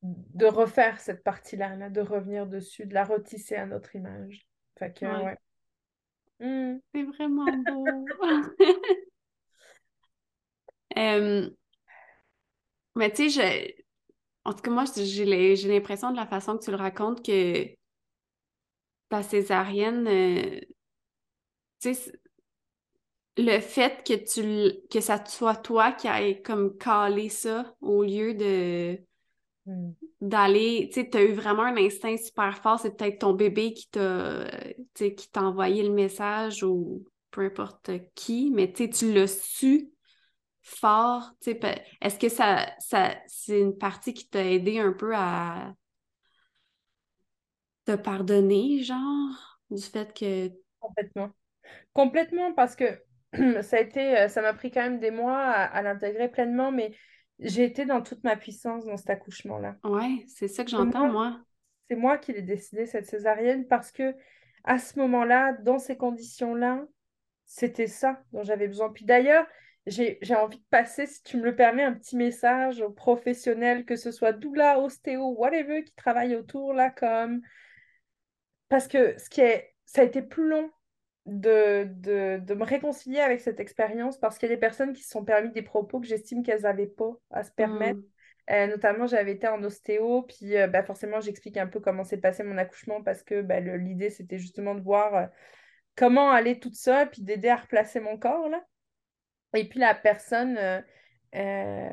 de refaire cette partie-là, là, de revenir dessus, de la retisser à notre image. Fait que,
Ouais.
ouais. Hmm.
C'est vraiment beau. *laughs* Euh, mais tu sais, je... en tout cas, moi, j'ai l'impression de la façon que tu le racontes que ta césarienne, euh, tu sais, le fait que tu que ça soit toi qui aille comme calé ça au lieu de
Hmm.
d'aller, tu sais, t'as eu vraiment un instinct super fort, c'est peut-être ton bébé qui t'a, euh, qui t'a envoyé le message ou peu importe qui, mais tu l'as su fort, tu sais, est-ce que ça, ça, c'est une partie qui t'a aidé un peu à te pardonner, genre, du fait que,
Complètement. Complètement, parce que *clears throat* ça a été, euh, ça m'a pris quand même des mois à, à l'intégrer pleinement, mais j'ai été dans toute ma puissance dans cet accouchement-là.
ouais, c'est ça que j'entends,
moi, c'est moi qui l'ai décidé, cette césarienne, parce que à ce moment-là, dans ces conditions-là, c'était ça dont j'avais besoin. Puis d'ailleurs, j'ai, j'ai envie de passer, si tu me le permets, un petit message aux professionnels, que ce soit doula, ostéo, whatever, qui travaillent autour, là, comme... Parce que ce qui est... ça a été plus long de, de, de me réconcilier avec cette expérience parce qu'il y a des personnes qui se sont permis des propos que j'estime qu'elles n'avaient pas à se permettre.
Hmm.
Euh, notamment, j'avais été en ostéo, puis euh, bah, forcément, j'explique un peu comment s'est passé mon accouchement parce que bah, l'idée, c'était justement de voir euh, comment aller toute seule, puis d'aider à replacer mon corps, là. Et puis la personne euh,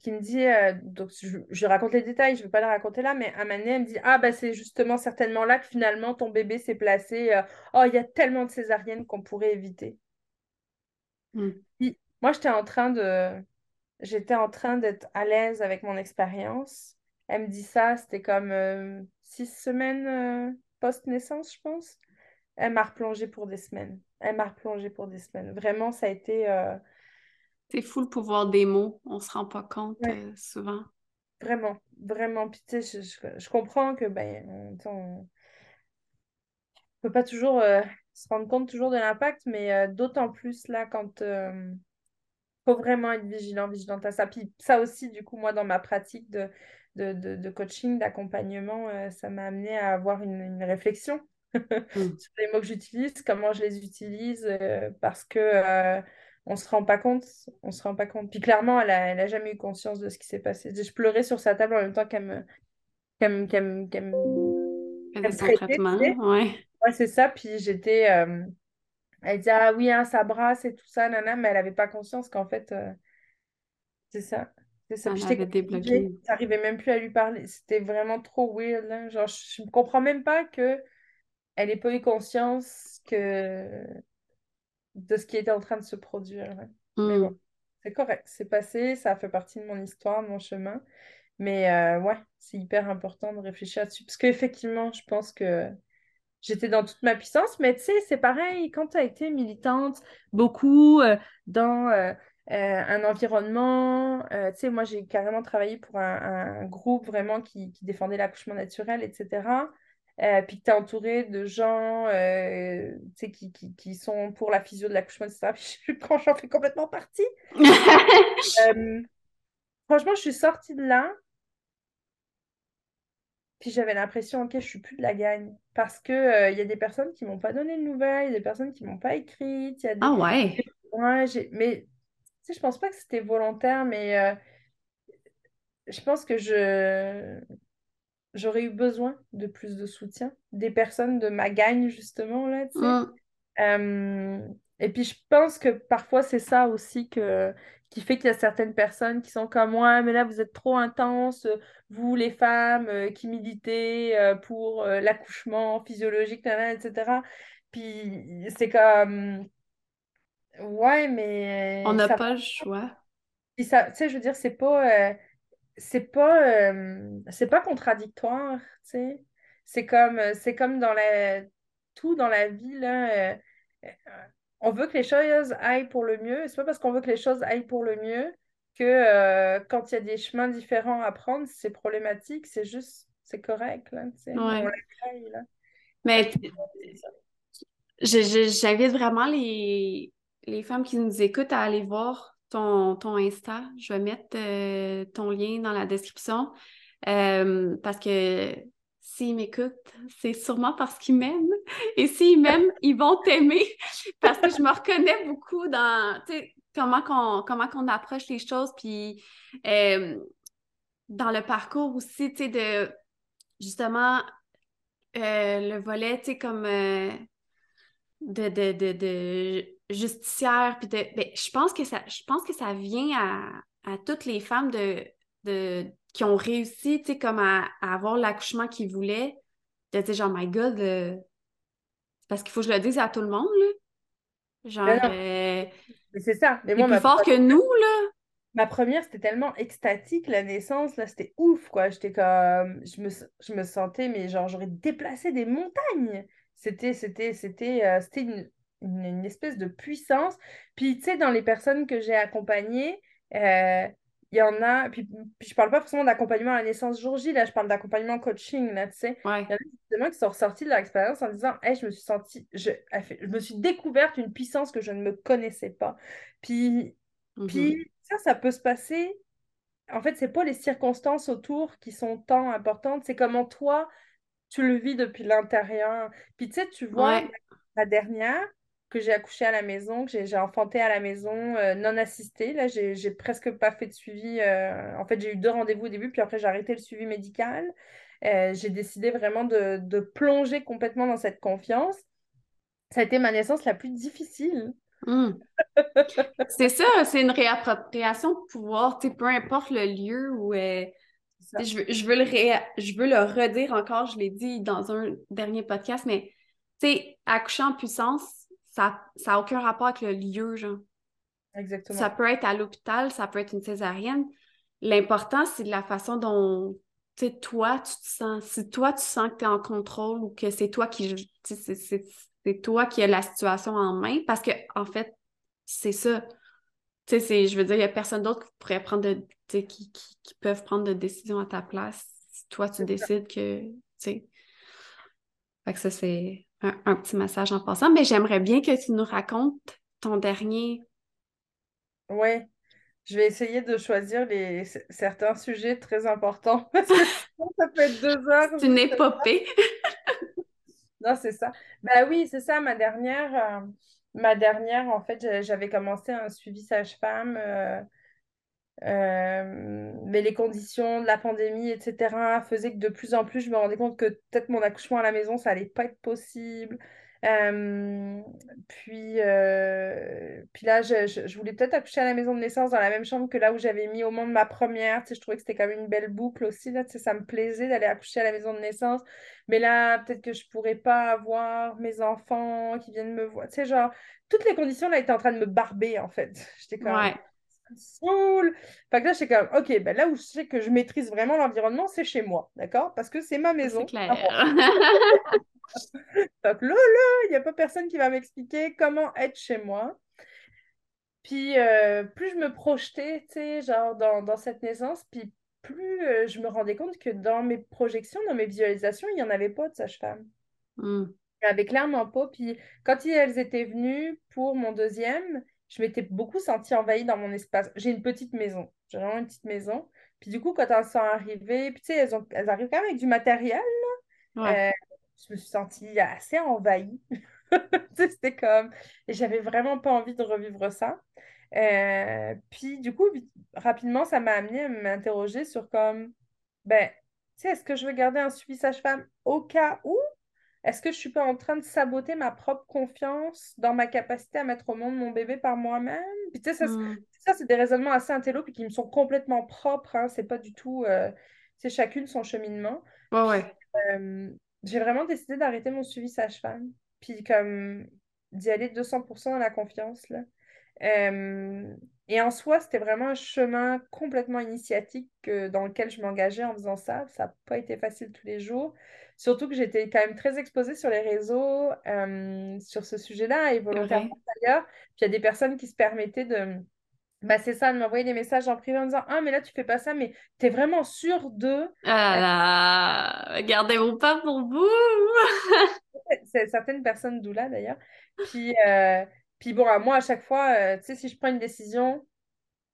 qui me dit, euh, donc je, je raconte les détails, je ne vais pas les raconter là, mais à un moment donné, elle me dit, ah bah c'est justement certainement là que finalement ton bébé s'est placé. euh, oh, il y a tellement de césariennes qu'on pourrait éviter.
Hmm.
Puis, moi, j'étais en train de, j'étais en train d'être à l'aise avec mon expérience. Elle me dit ça, c'était comme six semaines post-naissance, je pense. Elle m'a replongée pour des semaines. Elle m'a replongée pour des semaines. Vraiment, ça a été...
C'est fou le pouvoir des mots, on se rend pas compte
ouais.
euh, souvent.
Vraiment, vraiment. Puis, tu sais, je, je- je comprends que ben, on, on peut pas toujours euh, se rendre compte toujours de l'impact, mais euh, d'autant plus là quand euh, faut vraiment être vigilant, vigilante à ça. Puis ça aussi, du coup, moi, dans ma pratique de, de, de, de coaching, d'accompagnement, ça m'a amené à avoir une, une réflexion
Hmm. *laughs*
sur les mots que j'utilise, comment je les utilise, parce que on se rend pas compte, on se rend pas compte. Puis clairement, elle a, elle a jamais eu conscience de ce qui s'est passé. Je pleurais sur sa table en même temps qu'elle me qu'elle me, qu'elle me- qu'elle me-
son
tu
traitement,
sais.
ouais.
Ouais, c'est ça. Puis j'étais. euh, elle disait, ah oui, hein, ça brasse et tout ça, nana, mais elle avait pas conscience qu'en fait, euh, c'est ça. C'est ça. J'étais. J'arrivais même plus à lui parler. C'était vraiment trop weird. Genre, je ne comprends même pas que elle n'ait pas eu conscience que de ce qui était en train de se produire. Mais bon,
Hmm.
c'est correct. C'est passé, ça fait partie de mon histoire, de mon chemin. Mais euh, ouais, c'est hyper important de réfléchir là-dessus. Parce qu'effectivement, je pense que j'étais dans toute ma puissance. Mais tu sais, c'est pareil, quand tu as été militante, beaucoup euh, dans euh, euh, un environnement, tu sais, moi j'ai carrément travaillé pour un, un groupe vraiment qui, qui défendait l'accouchement naturel, etc. Euh, puis que tu es entouré de gens euh, qui, qui, qui sont pour la physio de l'accouchement, etc. *laughs* Puis quand j'en fais complètement partie. *laughs* Euh, franchement, je suis sortie de là. Puis j'avais l'impression, ok, je suis plus de la gagne. Parce que euh, il y a des personnes qui m'ont pas donné de nouvelles, il y a des personnes qui m'ont pas écrite, il y a des...
Ah ouais.
Ouais, j'ai... Mais je pense pas que c'était volontaire, mais je pense que je j'aurais eu besoin de plus de soutien, des personnes de ma gagne, justement, là, tu sais.
Hmm.
Euh, et puis je pense que parfois c'est ça aussi que, qui fait qu'il y a certaines personnes qui sont comme moi, mais là vous êtes trop intense, vous les femmes euh, qui militez euh, pour l'accouchement physiologique, etc. Puis c'est comme, ouais,
On
mais
n'a
ça,
pas le choix.
puis ça, tu sais, je veux dire, c'est pas, c'est pas, euh, c'est pas contradictoire, tu sais. C'est comme, euh, c'est comme dans la, tout dans la vie, là. euh, on veut que les choses aillent pour le mieux. C'est pas parce qu'on veut que les choses aillent pour le mieux que euh, quand il y a des chemins différents à prendre, c'est problématique. C'est juste, c'est correct, là, tu sais. On
Ouais.
l'accueille, là.
Mais j'invite vraiment les, les femmes qui nous écoutent à aller voir ton, ton Insta. Je vais mettre euh, ton lien dans la description euh, parce que s'ils m'écoutent, c'est sûrement parce qu'ils m'aiment. Et s'ils m'aiment, ils vont t'aimer *laughs* parce que je me reconnais beaucoup dans comment qu'on comment qu'on approche les choses. Puis euh, dans le parcours aussi, tu sais, de justement le volet, tu sais, comme de, de, de, justicière, puis de. Ben, je pense que ça, je pense que ça vient à, toutes les femmes de, de qui ont réussi, tu sais, comme à, avoir l'accouchement qu'ils voulaient, de dire genre, my God, euh, parce qu'il faut que je le dise à tout le monde, là. Genre. Euh,
c'est ça.
Mais moi, plus fort que nous, là.
Ma première, c'était tellement extatique, la naissance, là, c'était ouf, quoi. J'étais comme. Je me, je me sentais, mais genre, j'aurais déplacé des montagnes. C'était, c'était, c'était, euh, c'était une, une, espèce de puissance. Puis, tu sais, dans les personnes que j'ai accompagnées, euh, il y en a, puis, puis je parle pas forcément d'accompagnement à la naissance jour J, là, je parle d'accompagnement coaching, là, tu sais. Il y en a justement qui sont ressortis de leur expérience en disant, hey, je me suis sentie, je, je me suis découverte une puissance que je ne me connaissais pas. Puis, mm-hmm. puis ça, ça peut se passer. En fait, c'est pas les circonstances autour qui sont tant importantes, c'est comment toi, tu le vis depuis l'intérieur. Puis tu sais, tu vois, la dernière, que j'ai accouché à la maison, que j'ai enfanté à la maison euh, non assistée. Là, j'ai presque pas fait de suivi. Euh, en fait, j'ai eu deux rendez-vous au début, puis après, j'ai arrêté le suivi médical. Euh, j'ai décidé vraiment de, de, plonger complètement dans cette confiance. Ça a été ma naissance la plus difficile.
Hmm. *laughs* c'est ça, c'est une réappropriation de pouvoir, peu importe le lieu où. Je veux, je, veux le je veux le redire encore, je l'ai dit dans un dernier podcast, mais tu sais, accoucher en puissance, ça n'a aucun rapport avec le lieu, genre.
Exactement.
Ça peut être à l'hôpital, ça peut être une césarienne. L'important, c'est la façon dont toi, tu te sens. Si toi, tu sens que tu es en contrôle ou que c'est toi qui. C'est toi qui as la situation en main, parce que, en fait, c'est ça. Tu sais, je veux dire, il n'y a personne d'autre qui pourrait prendre de. Qui, qui, qui, peuvent prendre de décisions à ta place. Si toi, tu décides que. Tu sais. Fait que ça, c'est un, petit message en passant, mais j'aimerais bien que tu nous racontes ton dernier.
Oui, je vais essayer de choisir les, certains sujets très importants *laughs* parce que ça peut être deux heures.
C'est une épopée. *laughs*
non, c'est ça. Ben oui, c'est ça, ma dernière. Euh, ma dernière, en fait, j'avais commencé un suivi sage-femme. Euh, euh, mais les conditions de la pandémie, etc., faisaient que de plus en plus, je me rendais compte que peut-être mon accouchement à la maison, ça allait pas être possible. Euh, puis, euh, puis là, je, je, voulais peut-être accoucher à la maison de naissance dans la même chambre que là où j'avais mis au monde ma première. Tu je trouvais que c'était quand même une belle boucle aussi. Là, tu ça me plaisait d'aller accoucher à la maison de naissance. Mais là, peut-être que je pourrais pas avoir mes enfants qui viennent me voir. Tu sais, genre, toutes les conditions là étaient en train de me barber, en fait. *laughs* J'étais comme... Ouais saoule. Fait que là, je comme, OK, ben là où je sais que je maîtrise vraiment l'environnement, c'est chez moi, d'accord? Parce que c'est ma maison. C'est
clair.
Donc *laughs* là, là, il n'y a pas personne qui va m'expliquer comment être chez moi. Puis euh, plus je me projetais, tu sais, genre dans, dans, cette naissance, puis plus euh, je me rendais compte que dans mes projections, dans mes visualisations, il n'y en avait pas de sage-femme. Hmm. Il n'y avait clairement pas. Puis quand elles étaient venues pour mon deuxième, je m'étais beaucoup sentie envahie dans mon espace. J'ai une petite maison. J'ai vraiment une petite maison. Puis du coup, quand elles sont arrivées, puis tu sais, elles, ont, elles arrivent quand même avec du matériel, là. Euh, je me suis sentie assez envahie. *laughs* C'était comme... Et j'avais vraiment pas envie de revivre ça. Euh, puis du coup, rapidement, ça m'a amené à m'interroger sur comme, ben, tu sais, est-ce que je veux garder un suivi sage-femme au cas où? Est-ce que je suis pas en train de saboter ma propre confiance dans ma capacité à mettre au monde mon bébé par moi-même? Puis tu sais, ça, hmm. ça c'est des raisonnements assez intello puis qui me sont complètement propres. Hein. C'est pas du tout... Euh, c'est chacune son cheminement.
Ouais, ouais.
Euh, j'ai vraiment décidé d'arrêter mon suivi sage-femme. Puis comme d'y aller 200% dans la confiance, là. Euh, et en soi, c'était vraiment un chemin complètement initiatique dans lequel je m'engageais en faisant ça. Ça n'a pas été facile tous les jours. Surtout que j'étais quand même très exposée sur les réseaux euh, sur ce sujet-là et volontairement d'ailleurs. Puis il y a des personnes qui se permettaient de. Bah, c'est ça, de m'envoyer des messages en privé en disant Ah, mais là, tu fais pas ça, mais tu es vraiment sûre de.
Ah là, gardez-vous pas pour vous *laughs*
certaines personnes d'où là d'ailleurs. Puis, euh, puis bon, moi, à chaque fois, euh, tu sais, si je prends une décision,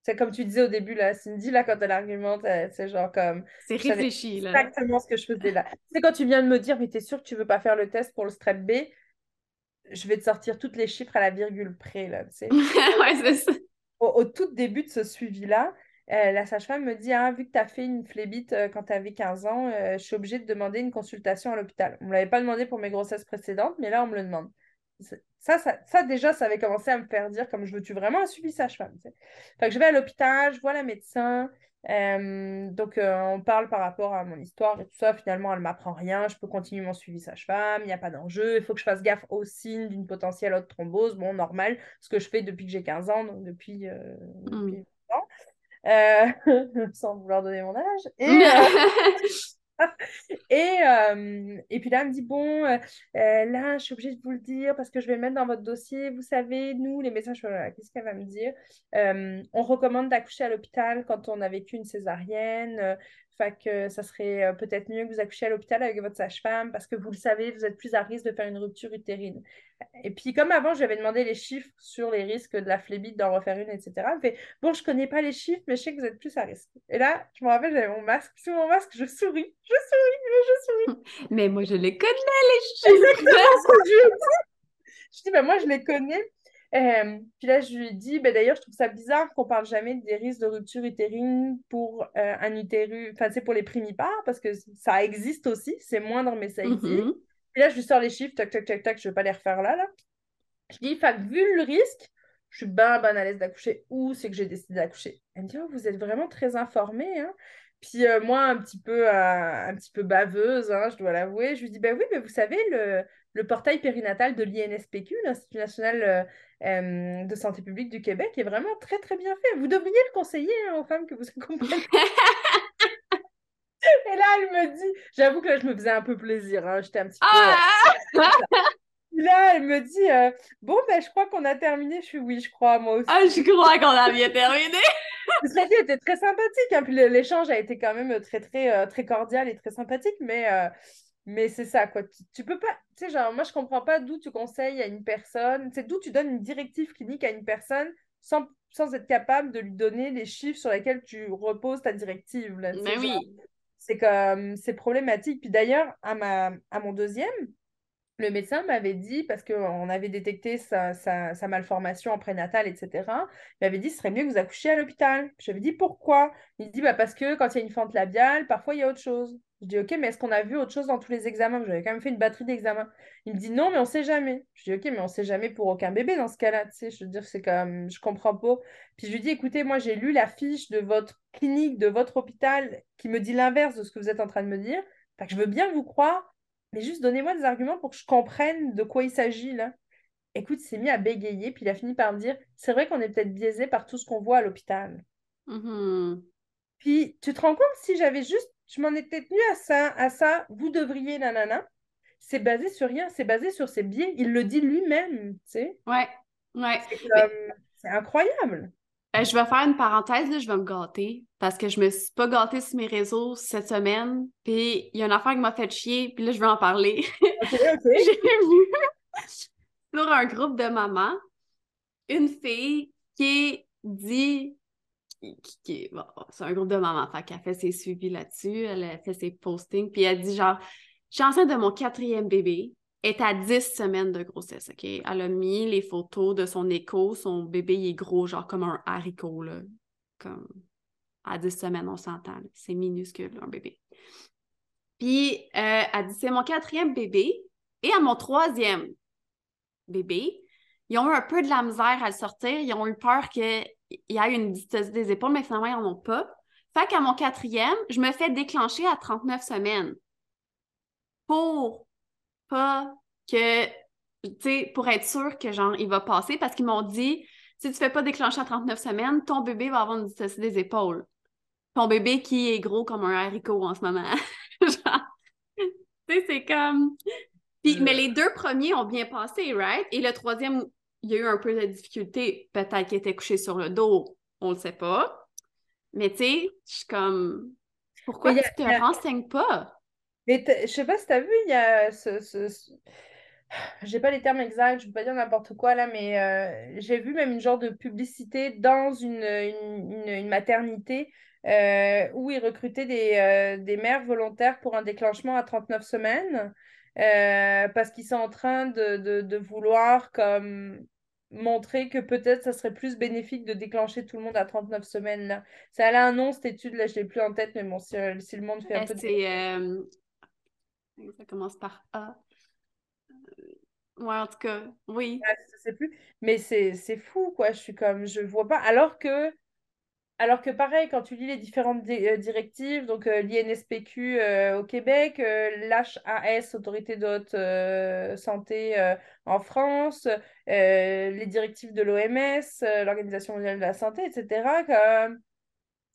c'est comme tu disais au début, là, Cindy, là, quand elle argumente, c'est genre comme.
C'est réfléchi, là.
Exactement ce que je faisais là. Tu sais, quand tu viens de me dire, mais t'es sûr que tu veux pas faire le test pour le strep B, je vais te sortir tous les chiffres à la virgule près, là, tu sais. *laughs*
ouais, c'est ça.
Au, tout début de ce suivi-là, euh, la sage-femme me dit ah, vu que tu as fait une phlébite euh, quand tu avais 15 ans, je suis obligée de demander une consultation à l'hôpital. On ne me l'avait pas demandé pour mes grossesses précédentes, mais là, on me le demande. Ça, ça, déjà, ça avait commencé à me faire dire comme je veux-tu vraiment un suivi sage-femme. Fait que je vais à l'hôpital, je vois la médecin. Euh, donc, euh, on parle par rapport à mon histoire et tout ça. Finalement, elle m'apprend rien. Je peux continuer mon suivi sage-femme. Il n'y a pas d'enjeu. Il faut que je fasse gaffe aux signes d'une potentielle autre thrombose. Bon, normal. Ce que je fais depuis que j'ai 15 ans, donc depuis, euh, mmh. *laughs* sans vouloir donner mon âge. Et, *laughs* *laughs* et, euh, et puis là, elle me dit, bon, euh, euh, là, je suis obligée de vous le dire parce que je vais le mettre dans votre dossier. Vous savez, nous, les médecins, qu'est-ce qu'elle va me dire? On recommande d'accoucher à l'hôpital quand on a vécu une césarienne. Fait que ça serait peut-être mieux que vous accouchiez à l'hôpital avec votre sage-femme parce que vous le savez, vous êtes plus à risque de faire une rupture utérine. Et puis, comme avant, j'avais demandé les chiffres sur les risques de la phlébite, d'en refaire une, etc. Fait Bon, je connais pas les chiffres, mais je sais que vous êtes plus à risque. Et là, je me rappelle, j'avais mon masque. Sous mon masque, je souris, je souris, je souris. *laughs*
Mais moi, je les connais, les chiffres.
Exactement je dis. Je dis ben, Moi, je les connais. Euh, puis là, je lui ai dit, ben, d'ailleurs, je trouve ça bizarre qu'on parle jamais des risques de rupture utérine pour euh, un utérus, enfin, c'est pour les primipares, parce que ça existe aussi, c'est moindre, mais ça existe. Mm-hmm. Puis là, je lui sors les chiffres, tac, tac, tac, tac, je vais pas les refaire là, là. Je dis, fait vu le risque, je suis bien, ben à l'aise d'accoucher. Où c'est que j'ai décidé d'accoucher Elle me dit, oh, vous êtes vraiment très informée, hein puis euh, moi, un petit peu, euh, un petit peu baveuse, hein, je dois l'avouer, je lui dis, ben oui, mais vous savez, le, le portail périnatal de l'INSPQ, l'Institut national euh, de santé publique du Québec, est vraiment très, très bien fait. Vous devriez le conseiller hein, aux femmes que vous *laughs* accompagnez. Et là, elle me dit, j'avoue que là, je me faisais un peu plaisir. Hein. J'étais un petit peu. Ah! là, elle me dit, euh, bon, ben, je crois qu'on a terminé. Je suis, oui, je crois, moi aussi.
Ah, je crois qu'on a bien terminé.
Cela elle était très sympathique. Hein. Puis l'échange a été quand même très, très, euh, très cordial et très sympathique. Mais, euh, mais c'est ça, quoi. Tu, peux pas. Tu sais, genre, moi, je comprends pas d'où tu conseilles à une personne. C'est d'où tu donnes une directive clinique à une personne sans, sans être capable de lui donner les chiffres sur lesquels tu reposes ta directive. Là,
mais oui
c'est comme c'est problématique. Puis d'ailleurs, à, ma, à mon deuxième, le médecin m'avait dit, parce qu'on avait détecté sa, sa, malformation en prénatal, etc., il m'avait dit ce serait mieux que vous accouchiez à l'hôpital. Je lui ai dit pourquoi? Il dit bah, parce que quand il y a une fente labiale, parfois il y a autre chose. Je dis, OK, mais est-ce qu'on a vu autre chose dans tous les examens? J'avais quand même fait une batterie d'examens. Il me dit, non, mais on sait jamais. Je dis, OK, mais on sait jamais pour aucun bébé dans ce cas-là. Tu sais, je veux dire, c'est comme, je comprends pas. Puis je lui dis, écoutez, moi, j'ai lu la fiche de votre clinique, de votre hôpital, qui me dit l'inverse de ce que vous êtes en train de me dire. Fait que je veux bien vous croire, mais juste donnez-moi des arguments pour que je comprenne de quoi il s'agit, là. Écoute, il s'est mis à bégayer, puis il a fini par me dire, c'est vrai qu'on est peut-être biaisé par tout ce qu'on voit à l'hôpital.
Mm-hmm.
Puis, tu te rends compte, si j'avais juste je m'en étais tenue à ça, à ça, vous devriez, nanana. C'est basé sur rien, c'est basé sur ses biais. Il le dit lui-même, tu sais.
Ouais, ouais.
C'est incroyable.
Euh, je vais faire une parenthèse, là, je vais me gâter parce que je me suis pas gâtée sur mes réseaux cette semaine. Puis il y a une affaire qui m'a fait chier, puis là, je vais en parler.
OK, OK. *laughs*
J'ai vu sur un groupe de mamans une fille qui dit qui, c'est un groupe de mamans, fait qu'elle fait ses suivis là-dessus, elle a fait ses postings, puis elle dit genre, je suis enceinte de mon quatrième bébé, est à 10 semaines de grossesse, OK? Elle a mis les photos de son écho, son bébé, il est gros, genre comme un haricot, là, comme à 10 semaines, on s'entend, c'est minuscule, un bébé. Puis, euh, elle dit, c'est mon quatrième bébé, et à mon troisième bébé, ils ont eu un peu de la misère à le sortir, ils ont eu peur que il y a une dystosie des épaules, mais finalement, ils n'en ont pas. Fait qu'à mon quatrième, je me fais déclencher à 39 semaines. Pour pas que, tu sais, pour être sûr que, genre, il va passer, parce qu'ils m'ont dit, si tu ne fais pas déclencher à 39 semaines, ton bébé va avoir une dystosie des épaules. Ton bébé qui est gros comme un haricot en ce moment. *laughs* genre, tu sais, c'est comme... Puis, mais les deux premiers ont bien passé, right? Et le troisième il y a eu un peu de difficulté. Peut-être qu'il était couché sur le dos, on le sait pas. Mais tu sais, je suis comme, pourquoi tu te renseignes pas?
Mais je sais pas si tu as vu, il y a ce, j'ai pas les termes exacts, je veux pas dire n'importe quoi là, mais euh, j'ai vu même une genre de publicité dans une, une, une, maternité euh, où ils recrutaient des, euh, des, mères volontaires pour un déclenchement à 39 semaines parce qu'ils sont en train de, de, de, vouloir comme montrer que peut-être ça serait plus bénéfique de déclencher tout le monde à 39 semaines là. Ça a un nom cette étude là, je l'ai plus en tête, mais bon, si, si le monde fait un peu
de... Ça commence par A. Ouais, en tout cas, oui.
je sais plus. Mais c'est fou, quoi. Je suis comme, je vois pas. Alors que, alors que pareil, quand tu lis les différentes euh, directives, donc euh, l'INSPQ euh, au Québec, l'HAS, Autorité de haute santé en France, les directives de l'OMS, l'Organisation mondiale de la santé, etc., comme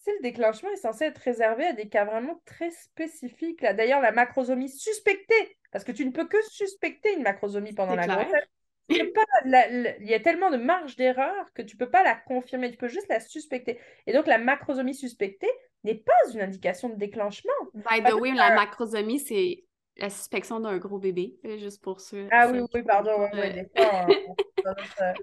c'est le déclenchement est censé être réservé à des cas vraiment très spécifiques. D'ailleurs, la macrosomie suspectée parce que tu ne peux que suspecter une macrosomie pendant la grossesse. Il y a tellement de marge d'erreur que tu ne peux pas la confirmer, tu peux juste la suspecter. Et donc, la macrosomie suspectée n'est pas une indication de déclenchement.
By the way, la macrosomie, c'est la suspicion d'un gros bébé, juste pour ceux.
Ah oui, oui, pardon.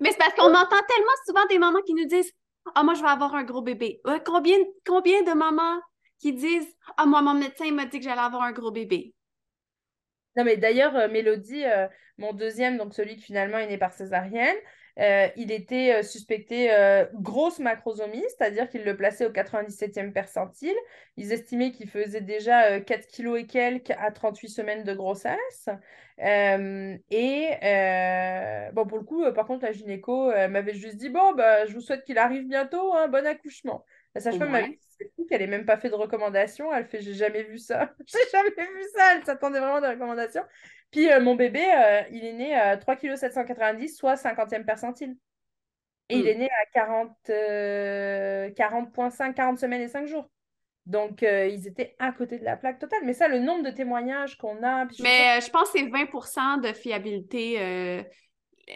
Mais c'est parce qu'on entend tellement souvent des mamans qui nous disent Ah, moi, je vais avoir un gros bébé. combien, combien de mamans qui disent Ah, moi, mon médecin m'a dit que j'allais avoir un gros bébé.
Non, mais d'ailleurs, euh, Mélodie, euh, mon deuxième, donc celui qui finalement est né par césarienne, euh, il était suspecté grosse macrosomie, c'est-à-dire qu'il le plaçait au 97e percentile. Ils estimaient qu'il faisait déjà 4 kilos et quelques à 38 semaines de grossesse. et bon, pour le coup, par contre, la gynéco m'avait juste dit Bon, bah, je vous souhaite qu'il arrive bientôt, un hein, bon accouchement. La sage-femme m'a dit qu'elle n'ait même pas fait de recommandation. Elle fait J'ai jamais vu ça. *laughs* J'ai jamais vu ça. Elle s'attendait vraiment à des recommandations. Puis euh, mon bébé, euh, il est né à 3,790 kg, soit 50e percentile. Et il hmm. est né à 40, 40,5, 40 semaines et 5 jours. Donc, euh, ils étaient à côté de la plaque totale. Mais ça, le nombre de témoignages qu'on a.
Mais je pense que c'est 20% de fiabilité.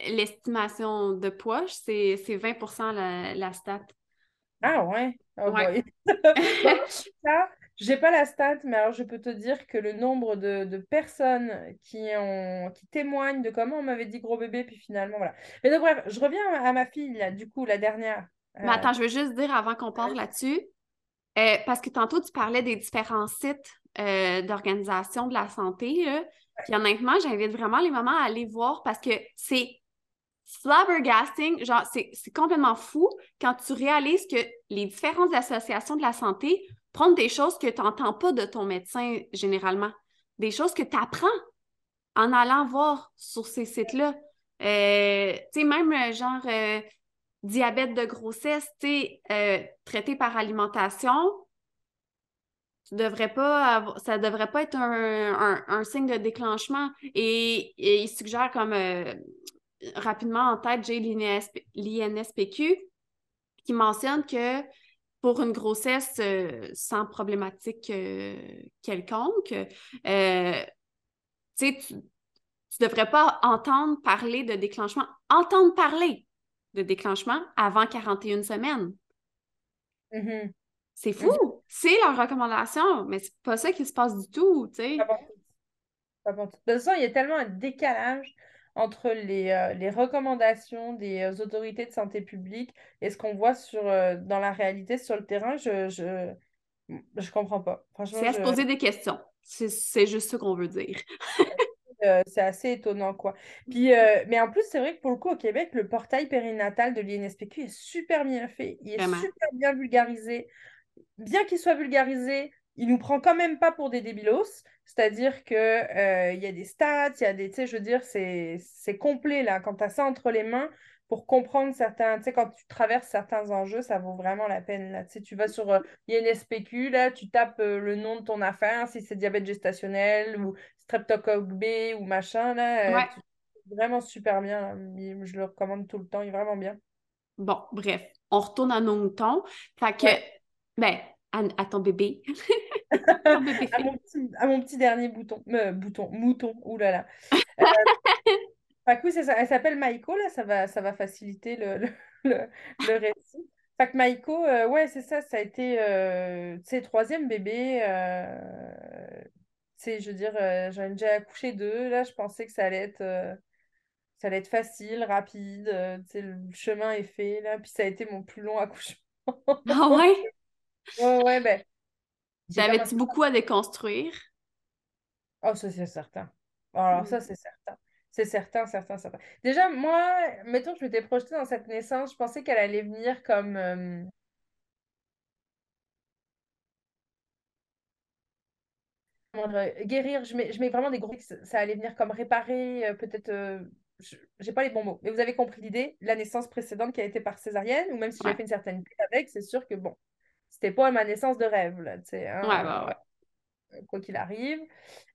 L'estimation de poche, c'est 20% la, la stat.
Ah ouais? Oh ouais. *laughs* *laughs* j'ai pas la stat, mais alors je peux te dire que le nombre de, personnes qui, ont, qui témoignent de comment on m'avait dit gros bébé, puis finalement, voilà. Mais donc, bref, je reviens à ma fille, du coup, la dernière.
Mais attends, euh, je veux juste dire avant qu'on parle là-dessus, euh, parce que tantôt, tu parlais des différents sites euh, d'organisation de la santé. Puis honnêtement, j'invite vraiment les mamans à aller voir parce que c'est flabbergasting, genre, c'est complètement fou quand tu réalises que les différentes associations de la santé prennent des choses que tu n'entends pas de ton médecin généralement, des choses que tu apprends en allant voir sur ces sites-là. Euh, tu sais, même euh, genre euh, diabète de grossesse, tu sais, traité par alimentation, tu devrais pas ça devrait pas être un, signe de déclenchement. Et, et il suggère comme rapidement en tête, j'ai l'INSPQ qui mentionne que pour une grossesse euh, sans problématique euh, quelconque, euh, tu ne devrais pas entendre parler de déclenchement, entendre parler de déclenchement avant 41 semaines.
Mm-hmm.
C'est fou! Mm-hmm. C'est leur recommandation, mais c'est pas ça qui se passe du tout, tu sais.
De toute façon, il y a tellement un décalage entre les, euh, les recommandations des euh, autorités de santé publique et ce qu'on voit sur, euh, dans la réalité sur le terrain, je, je, je comprends pas.
C'est à se poser des questions. C'est juste ce qu'on veut dire. *laughs*
c'est assez étonnant, quoi. Puis, mais en plus, c'est vrai que pour le coup, au Québec, le portail périnatal de l'INSPQ est super bien fait. Il est super bien vulgarisé. Bien qu'il soit vulgarisé, il nous prend quand même pas pour des débilos. C'est-à-dire qu'il euh, y a des stats, il y a des, tu sais, je veux dire, c'est complet là. Quand tu as ça entre les mains, pour comprendre certains, tu sais, quand tu traverses certains enjeux, ça vaut vraiment la peine. Là. Tu, sais, tu vas sur euh, INSPQ, là, tu tapes euh, le nom de ton affaire, si c'est diabète gestationnel ou streptocoque B ou machin, là. vraiment super bien. Je le recommande tout le temps, il est vraiment bien.
Bon, bref, on retourne à nos moutons. Fait que, ben, à, ton bébé. *laughs*
à, mon petit, dernier bouton, euh, bouton, mouton, oulala. *laughs* Euh, ça. Elle s'appelle Maïko, là, ça va, ça va faciliter le, le, le, récit. Fait que Maïko, euh, ouais, c'est ça, ça a été, euh, troisième bébé. sais, je veux dire, euh, j'en ai déjà accouché deux. Là, je pensais que ça allait être, euh, ça allait être facile, rapide. euh, le chemin est fait, là. Puis ça a été mon plus long accouchement.
Ah ouais? *laughs*
Ouais, ouais, ben.
T'avais-tu beaucoup à déconstruire?
Oh, ça, c'est certain. Alors, ça,
Mm.
c'est certain. C'est certain, certain, certain. Déjà, moi, mettons que je m'étais projetée dans cette naissance, je pensais qu'elle allait venir comme. euh, guérir. Je mets, je mets vraiment des gros. Ça ça allait venir comme réparer, euh, peut-être. euh, je- J'ai pas les bons mots, mais vous avez compris l'idée. La naissance précédente qui a été par césarienne, ou même si
Ouais.
j'ai fait une certaine paix avec, c'est sûr que bon, c'était pas ma naissance de rêve, là, tu sais, hein,
Ouais, ouais, ouais.
quoi qu'il arrive.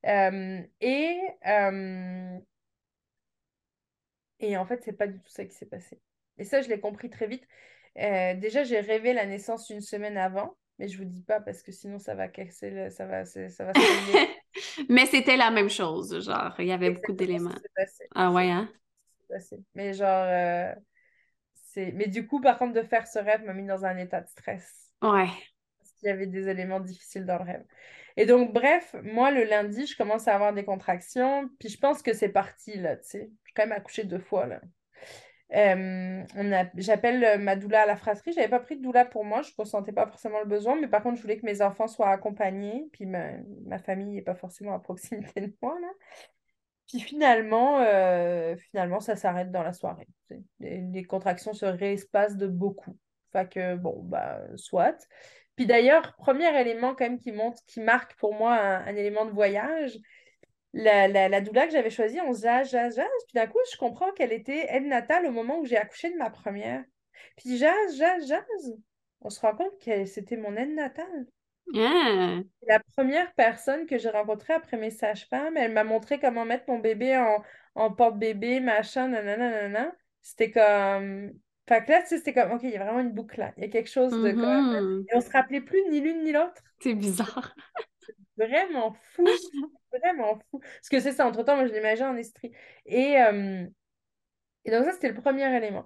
Euh, et. euh, Et en fait, c'est pas du tout ça qui s'est passé. Et ça, je l'ai compris très vite. Euh, déjà, j'ai rêvé la naissance une semaine avant, mais je vous dis pas parce que sinon ça va casser, le- ça va, ça va. *laughs*
Mais c'était la même chose, genre, il y avait beaucoup
Exactement
d'éléments. Ah ouais, hein?
passé. Mais genre, euh, c'est. Mais du coup, par contre, de faire ce rêve m'a mis dans un état de stress
Ouais.
parce y avait des éléments difficiles dans le rêve. Et donc, bref, moi, le lundi, je commence à avoir des contractions, puis je pense que c'est parti, là, tu sais. Je suis quand même accouchée deux fois, là. J'appelle euh, ma doula à la fratrie. J'avais pas pris de doula pour moi, je ressentais pas forcément le besoin, mais par contre, je voulais que mes enfants soient accompagnés, puis ma, ma famille n'est pas forcément à proximité *laughs* de moi, là. Puis finalement, euh, finalement ça s'arrête dans la soirée. Les, les contractions se réespacent de beaucoup. Fait que, bon, bah, soit. Puis d'ailleurs, premier élément quand même qui montre, qui marque pour moi un, un élément de voyage, la, la, la doula que j'avais choisie, on jase, jase, jase. Puis d'un coup, je comprends qu'elle était aide natale au moment où j'ai accouché de ma première. Puis jase, jase, jase. On se rend compte que c'était mon aide natale.
Ah.
La première personne que j'ai rencontrée après mes sages-femmes, elle m'a montré comment mettre mon bébé en, en porte-bébé, machin, nanana, nanana. C'était comme... Fait que là, tu sais, c'était comme, OK, il y a vraiment une boucle là. Il y a quelque chose de comme...
Mhm.
Et on se rappelait plus ni l'une ni l'autre.
C'est bizarre. *laughs*
Vraiment fou. *laughs* Vraiment fou. Parce que c'est ça, entre-temps, moi, je l'imagine en esprit. Et, euh, et donc ça, c'était le premier élément.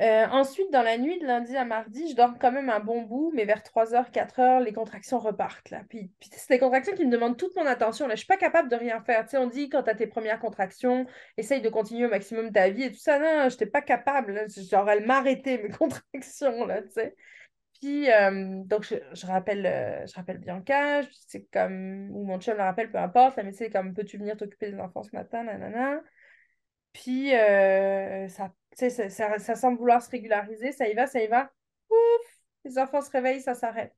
Euh, ensuite, dans la nuit de lundi à mardi, je dors quand même un bon bout, mais vers 3h, 4h, les contractions repartent. Là. Puis, c'est des contractions qui me demandent toute mon attention. Là. Je ne suis pas capable de rien faire. Tu sais, on dit quand tu as tes premières contractions, essaye de continuer au maximum ta vie et tout ça. Non, je n'étais pas capable. là. Genre, elles m'arrêtaient, mes *laughs* contractions. Là, tu sais. Puis, euh, donc, je, rappelle, euh, je rappelle Bianca, c'est comme, ou mon chum le rappelle, peu importe. La médecin est comme, peux-tu venir t'occuper des enfants ce matin, nanana. Puis, euh, ça, ça semble vouloir se régulariser, ça y va, ça y va. Ouf, les enfants se réveillent, ça s'arrête.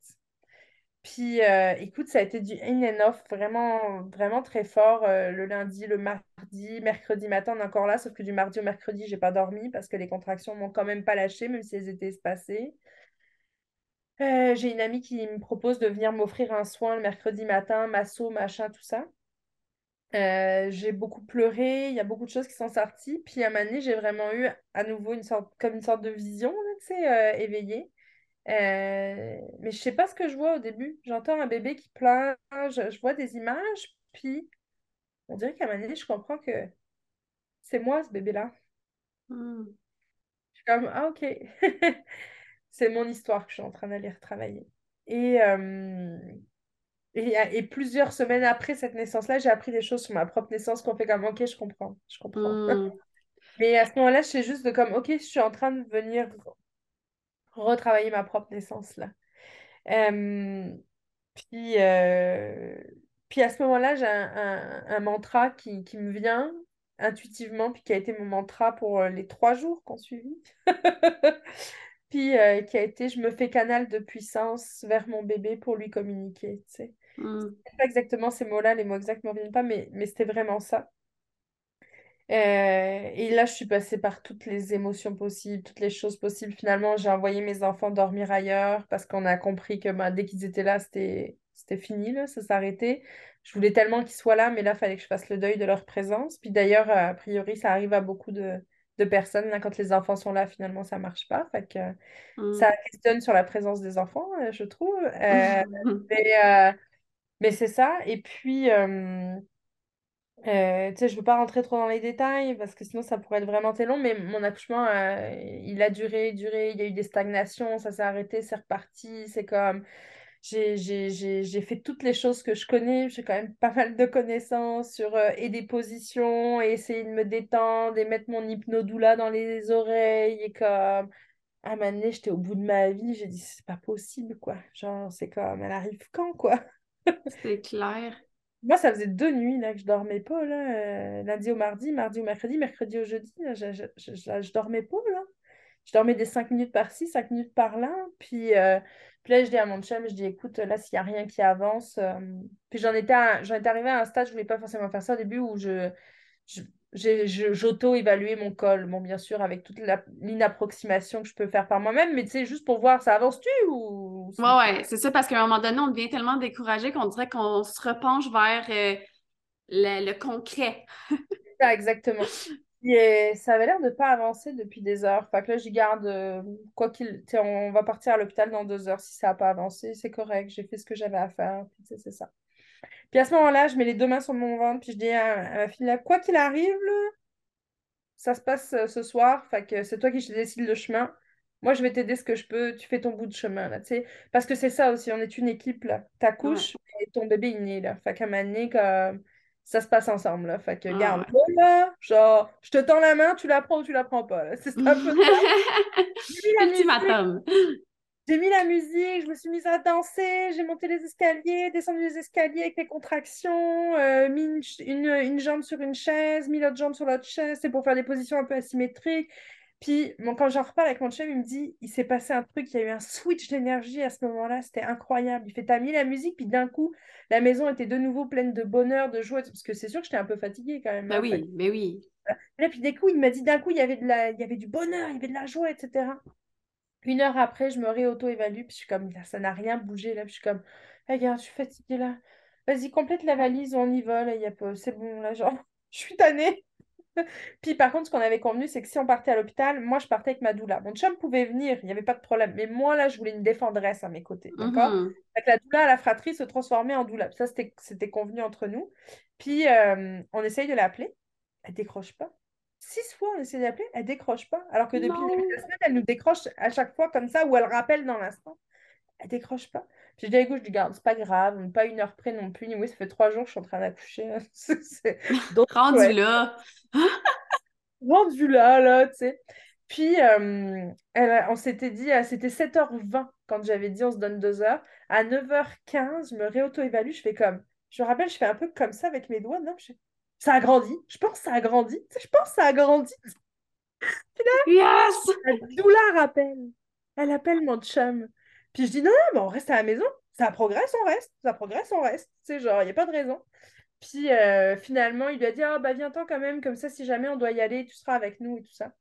Puis, euh, écoute, ça a été du in and off vraiment, vraiment très fort euh, le lundi, le mardi, mercredi matin, on est encore là, sauf que du mardi au mercredi, j'ai pas dormi parce que les contractions m'ont quand même pas lâché, même si elles étaient espacées. Euh, j'ai une amie qui me propose de venir m'offrir un soin le mercredi matin, masso, machin, tout ça. Euh, j'ai beaucoup pleuré, il y a beaucoup de choses qui sont sorties. Puis à un moment donné, j'ai vraiment eu à nouveau une sorte, comme une sorte de vision, tu sais, euh, éveillée. Euh, mais je sais pas ce que je vois au début. J'entends un bébé qui pleure, je, je vois des images, puis on dirait qu'à un moment donné, je comprends que c'est moi ce bébé-là.
Hmm.
Je suis comme, ah ok, *laughs* c'est mon histoire que je suis en train d'aller retravailler. Et, euh, et, et plusieurs semaines après cette naissance-là, j'ai appris des choses sur ma propre naissance qu'on fait comme, ok, je comprends, je comprends.
Hmm. *laughs*
Mais à ce moment-là, je sais juste de comme, ok, je suis en train de venir retravailler ma propre naissance là. Euh, puis, euh, puis à ce moment-là, j'ai un, un- un mantra qui, qui me vient intuitivement, puis qui a été mon mantra pour euh, les trois jours qu'on suivit. *laughs* Puis euh, qui a été, je me fais canal de puissance vers mon bébé pour lui communiquer, tu sais.
Hmm.
C'est pas exactement ces mots-là, les mots exacts ne me viennent pas, mais, mais c'était vraiment ça. Euh, et là, je suis passée par toutes les émotions possibles, toutes les choses possibles. Finalement, j'ai envoyé mes enfants dormir ailleurs parce qu'on a compris que bah, dès qu'ils étaient là, c'était fini, là, ça s'arrêtait. Je voulais tellement qu'ils soient là, mais là, il fallait que je fasse le deuil de leur présence. Puis d'ailleurs, a priori, ça arrive à beaucoup de, de personnes. Là, quand les enfants sont là, finalement, ça marche pas. Fait que
Hmm.
ça questionne sur la présence des enfants, euh, je trouve. Euh, *laughs* mais euh, mais c'est ça. Et puis, tu sais, je veux pas rentrer trop dans les détails parce que sinon ça pourrait être vraiment très long, mais mon accouchement, il a duré, duré, il y a eu des stagnations, ça s'est arrêté, c'est reparti, c'est comme... j'ai fait toutes les choses que je connais. J'ai quand même pas mal de connaissances sur euh, et des positions, et essayer de me détendre, et mettre mon hypnodoula dans les oreilles. Et comme, à un moment j'étais au bout de ma vie. J'ai dit, c'est pas possible, quoi. Genre, c'est comme, elle arrive quand, quoi?
C'est clair.
Moi, ça faisait deux nuits là, que je dormais pas, là. Euh, lundi au mardi, mardi au mercredi, mercredi au jeudi. je, je, dormais pas, là. Je dormais des cinq minutes par-ci, cinq minutes par-là. Puis, euh, puis là, je dis à mon chum, je dis, écoute, là, s'il n'y a rien qui avance. Euh, puis j'en étais, j'en étais arrivée à un stade, je ne voulais pas forcément faire ça au début, où je, j'auto-évaluais mon col. Bon, bien sûr, avec toute l'inapproximation que je peux faire par moi-même, mais tu sais, juste pour voir, ça avance-tu ou...
Ouais, ouais, c'est ça, parce qu'à un moment donné, on devient tellement découragé qu'on dirait qu'on se repenche vers euh, le, concret.
ça, exactement. Et ça avait l'air de pas avancer depuis des heures. Fait que là, j'y garde, euh, quoi qu'il... On va partir à l'hôpital dans deux heures. Si ça n'a pas avancé, c'est correct. J'ai fait ce que j'avais à faire. c'est ça. Puis à ce moment-là, je mets les deux mains sur mon ventre, puis je dis à, ma fille, là, quoi qu'il arrive, ça se passe euh, ce soir, fait que c'est toi qui décide le chemin. Moi, je vais t'aider ce que je peux, tu fais ton bout de chemin, là, tu sais. Parce que c'est ça aussi, on est une équipe, là. Ta couche et ton bébé, il naît, là. Fait qu'à comme... ça se passe ensemble, là. Fait que, ah garde, là, genre, je te tends la main, tu la prends ou tu la prends pas, *laughs* C'est un peu ça. *laughs* J'ai mis la musique, je me suis mise à danser, j'ai monté les escaliers, descendu les escaliers avec les contractions, euh, mis une, une, jambe sur une chaise, mis l'autre jambe sur l'autre chaise, c'est pour faire des positions un peu asymétriques. Puis bon, quand j'en repars avec mon chef, il me dit, il s'est passé un truc, il y a eu un switch d'énergie à ce moment-là, c'était incroyable. Il fait, t'as mis la musique, puis d'un coup, la maison était de nouveau pleine de bonheur, de joie, parce que c'est sûr que j'étais un peu fatiguée quand même.
Bah oui, mais oui.
Là, puis des coups, il m'a dit, d'un coup, il y avait de la, il y avait du bonheur, il y avait de la joie, etc. Une heure après, je me réauto-évalue, puis je suis comme, ça n'a rien bougé, là. Puis je suis comme, regarde, je suis fatiguée, là. Vas-y, complète la valise, on y va, là, y a pas... c'est bon, là, genre, *laughs* je suis tannée. *laughs* puis par contre, ce qu'on avait convenu, c'est que si on partait à l'hôpital, moi, je partais avec ma doula. Mon chum pouvait venir, il n'y avait pas de problème. Mais moi, là, je voulais une défendresse à mes côtés, d'accord? Mmh La doula, la fratrie, se transformait en doula. Ça, c'était convenu entre nous. Puis, euh, on essaye de l'appeler. Elle décroche pas six fois on essaie d'appeler, elle décroche pas. Alors que depuis le début de la semaine, elle nous décroche à chaque fois comme ça, ou elle rappelle dans l'instant. Elle décroche pas. Dis à gauche, je dis, garde, c'est pas grave, pas une heure près non plus. Oui, ça fait trois jours que je suis en train d'accoucher. *laughs* *laughs*
Rendu là. *laughs*
Rendu là, là, tu sais. Puis, euh, elle, on s'était dit, euh, c'était 7h20 quand j'avais dit on se donne deux heures. À 9h15, je me réauto-évalue, je fais comme, je me rappelle, je fais un peu comme ça avec mes doigts. Non, je ça a grandi. Je pense que ça a grandi. Je pense que ça a grandi. Puis là,
yes!
la. Elle appelle mon chum. Puis je dis non, non, mais on reste à la maison. Ça progresse, on reste. Ça progresse, on reste. Tu sais, genre, il n'y a pas de raison. Puis euh, finalement, il lui a dit Ah, bah viens-t'en quand même, comme ça, si jamais on doit y aller, tu seras avec nous et tout ça.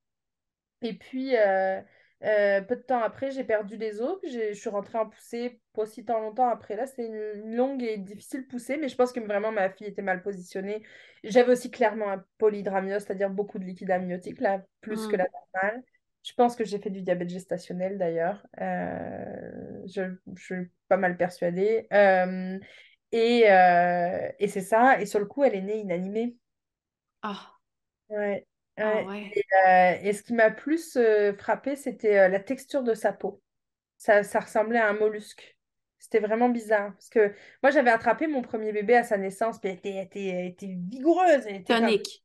Et puis, euh, euh, peu de temps après, j'ai perdu les os. je suis rentrée en poussée pas si tant longtemps après. Là, c'est une, longue et difficile poussée, mais je pense que vraiment ma fille était mal positionnée. J'avais aussi clairement un polydramiose, c'est-à-dire beaucoup de liquide amniotique, là, plus que la mm. normale. Je pense que j'ai fait du diabète gestationnel d'ailleurs. Euh, je, suis pas mal persuadée. Euh, et, et c'est ça. Et sur le coup, elle est née inanimée.
Ah.
Ouais. Ah euh, et, ce qui m'a plus euh, frappé, c'était euh, la texture de sa peau. Ça, ça ressemblait à un mollusque. C'était vraiment bizarre. Parce que moi, j'avais attrapé mon premier bébé à sa naissance, puis elle était, était, était vigoureuse. Elle était
tonique.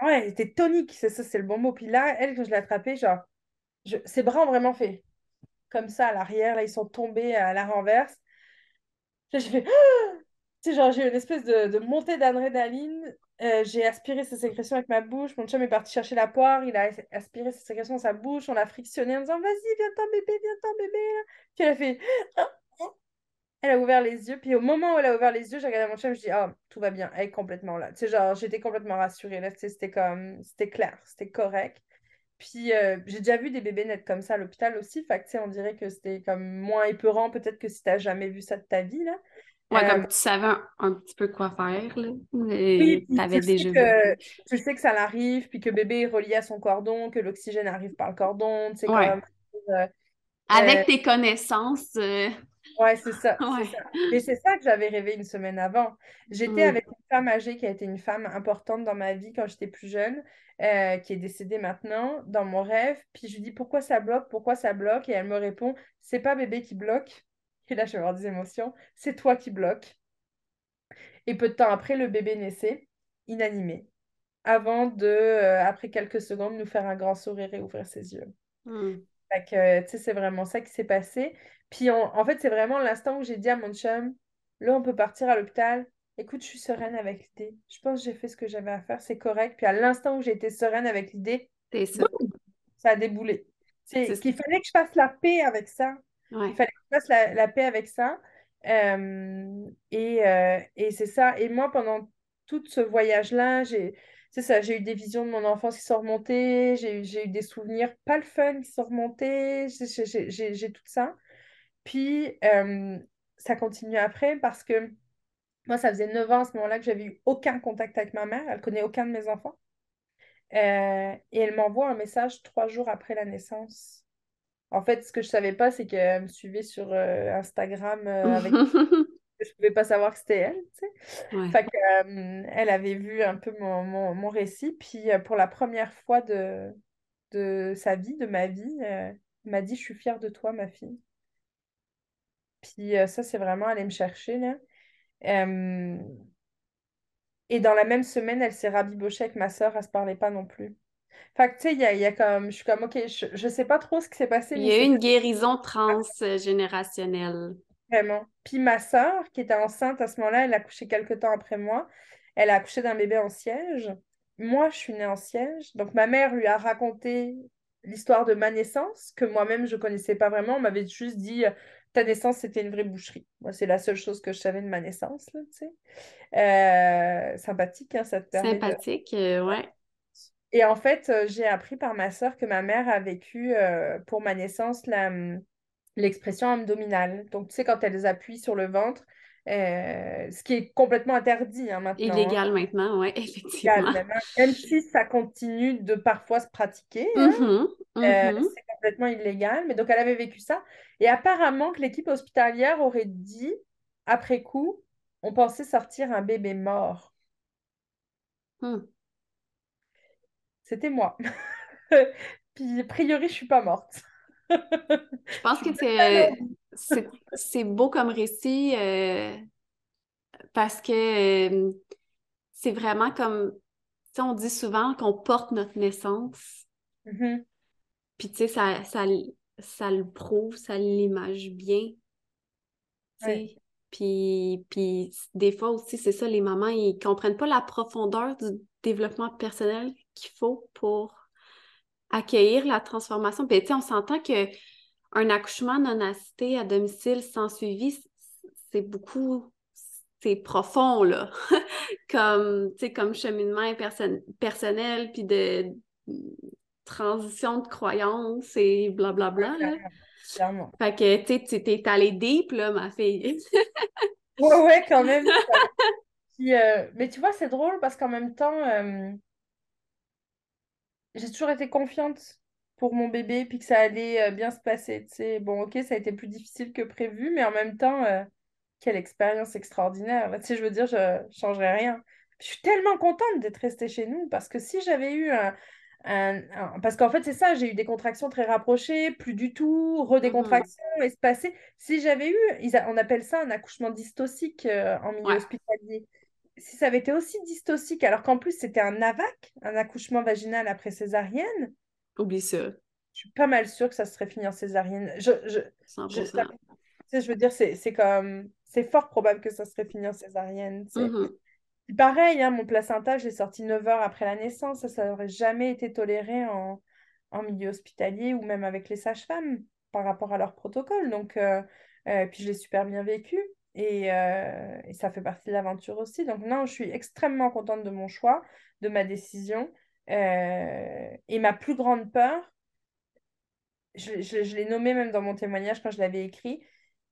Ouais, elle était tonique, c'est ça, c'est le bon mot. Puis là, elle, quand je l'ai attrapée, genre, je... ses bras ont vraiment fait comme ça à l'arrière. Là, ils sont tombés à la renverse. Là, j'ai fait. *gasps* Tu sais, genre, j'ai eu une espèce de, de montée d'adrénaline. Euh, j'ai aspiré ses sécrétions avec ma bouche. Mon chum est parti chercher la poire. Il a aspiré ses sécrétions dans sa bouche. On l'a frictionné en disant Vas-y, viens-t'en, bébé, viens-t'en, bébé. Puis elle a fait *gasps* Elle a ouvert les yeux. Puis au moment où elle a ouvert les yeux, j'ai regardé mon chum. Je dis Oh, tout va bien. Elle est complètement là. Tu sais, genre, j'étais complètement rassurée. Là, c'était comme. C'était clair. C'était correct. Puis euh, j'ai déjà vu des bébés naître comme ça à l'hôpital aussi. Fait que, on dirait que c'était comme moins épeurant peut-être que si tu n'as jamais vu ça de ta vie. Là.
Ouais, comme euh, tu savais un, petit peu quoi faire, là. Oui, tu déjà
que, Tu sais que ça l'arrive, puis que bébé est relié à son cordon, que l'oxygène arrive par le cordon, tu sais, comme...
Euh, Avec euh, tes connaissances.
Ouais, c'est ça, *laughs* Et c'est ça que j'avais rêvé une semaine avant. J'étais avec une femme âgée qui a été une femme importante dans ma vie quand j'étais plus jeune, qui est décédée maintenant, dans mon rêve. Puis je lui dis pourquoi ça bloque, pourquoi ça bloque, et elle me répond c'est pas bébé qui bloque, Et là, je vais avoir des émotions. C'est toi qui bloques. Et peu de temps après, le bébé naissait, inanimé, avant de, euh, après quelques secondes, nous faire un grand sourire et ouvrir ses yeux.
Hmm.
Fait que, c'est vraiment ça qui s'est passé. Puis, en fait, c'est vraiment l'instant où j'ai dit à mon chum, là, on peut partir à l'hôpital. Écoute, je suis sereine avec l'idée. Je pense que j'ai fait ce que j'avais à faire, c'est correct. Puis, à l'instant où j'ai été sereine avec l'idée,
ça.
ça a déboulé. C'est qu'il fallait que je fasse la paix avec ça. Il fallait que je fasse la, paix avec ça. Euh, et, euh, et c'est ça. Et moi, pendant tout ce voyage-là, j'ai c'est ça, j'ai eu des visions de mon enfance qui sont remontées, j'ai eu des souvenirs pas le fun qui sont remontés, j'ai tout ça. Puis, euh, ça continue après parce que moi, ça faisait 9 ans à ce moment-là que j'avais eu aucun contact avec ma mère. Elle connaît aucun de mes enfants. Et elle m'envoie un message trois jours après la naissance. En fait, ce que je savais pas, c'est qu'elle me suivait sur euh, Instagram avec *laughs* je pouvais pas savoir que c'était elle, tu sais. Fait que, elle avait vu un peu mon, mon, récit, puis pour la première fois de, de sa vie, de ma vie, elle m'a dit « Je suis fière de toi, ma fille ». Puis ça, c'est vraiment aller me chercher, là. Et dans la même semaine, elle s'est rabibochée avec ma soeur, elle se parlait pas non plus. Fait que, tu sais, il y a, y a, comme, je suis comme, OK, je, je sais pas trop ce qui s'est passé.
Il y a eu une guérison *laughs* transgénérationnelle.
Vraiment. Puis ma soeur, qui était enceinte à ce moment-là, elle a accouché quelques temps après moi. Elle a accouché d'un bébé en siège. Moi, je suis née en siège. Donc ma mère lui a raconté l'histoire de ma naissance, que moi-même, je ne connaissais pas vraiment. On m'avait juste dit, ta naissance, c'était une vraie boucherie. Moi, c'est la seule chose que je savais de ma naissance, là, tu sais. Euh, sympathique, hein, ça te permet
Sympathique, euh, ouais.
Et en fait, euh, j'ai appris par ma soeur que ma mère a vécu pour ma naissance hum, l'expression abdominale. Donc, tu sais, quand elles appuient sur le ventre, euh, ce qui est complètement interdit hein, maintenant.
Hein. Illégal maintenant, oui, *laughs* effectivement.
même, si ça continue de parfois se pratiquer, hein, euh,
mm-hmm.
c'est complètement illégal. Mais donc, elle avait vécu ça. Et apparemment que l'équipe hospitalière aurait dit, après coup, on pensait sortir un bébé mort.
Hmm.
C'était moi. *laughs* Puis, a priori, je suis pas morte.
Je pense que c'est, c'est, beau comme récit euh, parce que euh, c'est vraiment comme, tu on dit souvent qu'on porte notre naissance.
Mm-hmm.
Puis, tu sais, ça, ça, ça le prouve, ça l'image bien. Puis, puis des fois aussi, c'est ça, les mamans, ils comprennent pas la profondeur du développement personnel qu'il faut pour accueillir la transformation. Puis, tu sais, on s'entend que un accouchement non assisté à domicile sans suivi, c'est beaucoup, c'est profond, là, *laughs* comme, tu sais, comme cheminement personnel, puis de transition de croyances et blablabla, là. Fait que, tu sais, tu es allée deep, là, ma fille.
ouais, ouais, quand même. *laughs* Euh, mais tu vois, c'est drôle parce qu'en même temps, euh, j'ai toujours été confiante pour mon bébé, puis que ça allait euh, bien se passer. Tu sais. Bon, ok, ça a été plus difficile que prévu, mais en même temps, euh, quelle expérience extraordinaire. Tu sais, je veux dire, je ne changerais rien. Je suis tellement contente d'être restée chez nous, parce que si j'avais eu un... Parce qu'en fait, c'est ça, j'ai eu des contractions très rapprochées, plus du tout, redécontractions, mmh. espacées. Si j'avais eu, on appelle ça un accouchement dystocique euh, en milieu hospitalier si ça avait été aussi dystocique, alors qu'en plus c'était un AVAC, un accouchement vaginal après césarienne,
oublie ça.
Je suis pas mal sûre que ça serait fini en césarienne. Je, je, je, veux dire, c'est comme. C'est fort probable que ça serait fini en césarienne.
Mm-hmm.
Pareil, hein, mon placenta, je l'ai sorti 9 heures après la naissance. Ça, n'aurait jamais été toléré en, en, milieu hospitalier ou même avec les sages-femmes par rapport à leur protocole. Donc, euh, euh, puis je l'ai super bien vécu. Euh, et, ça fait partie de l'aventure aussi. Donc non, je suis extrêmement contente de mon choix, de ma décision. Euh, et ma plus grande peur, je, l'ai nommé même dans mon témoignage quand je l'avais écrit,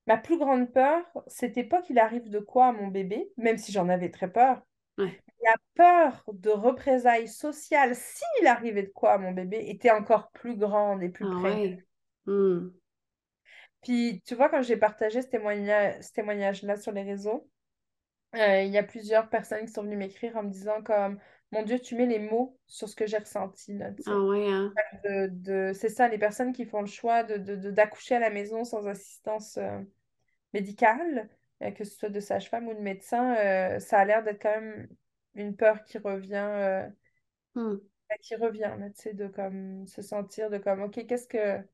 ma plus grande peur, c'était pas qu'il arrive de quoi à mon bébé, même si j'en avais très peur. La peur de représailles sociales, s'il arrivait de quoi à mon bébé, était encore plus grande et plus
ah,
puis, tu vois, quand j'ai partagé ce témoignage-là sur les réseaux, euh, il y a plusieurs personnes qui sont venues m'écrire en me disant comme mon Dieu, tu mets les mots sur ce que j'ai ressenti. Là,
ah ouais, hein?
de, C'est ça, les personnes qui font le choix de, d'accoucher à la maison sans assistance, euh, médicale, que ce soit de sage-femme ou de médecin, ça a l'air d'être quand même une peur qui revient, hmm. qui revient, tu sais, de comme se sentir de comme, ok, qu'est-ce que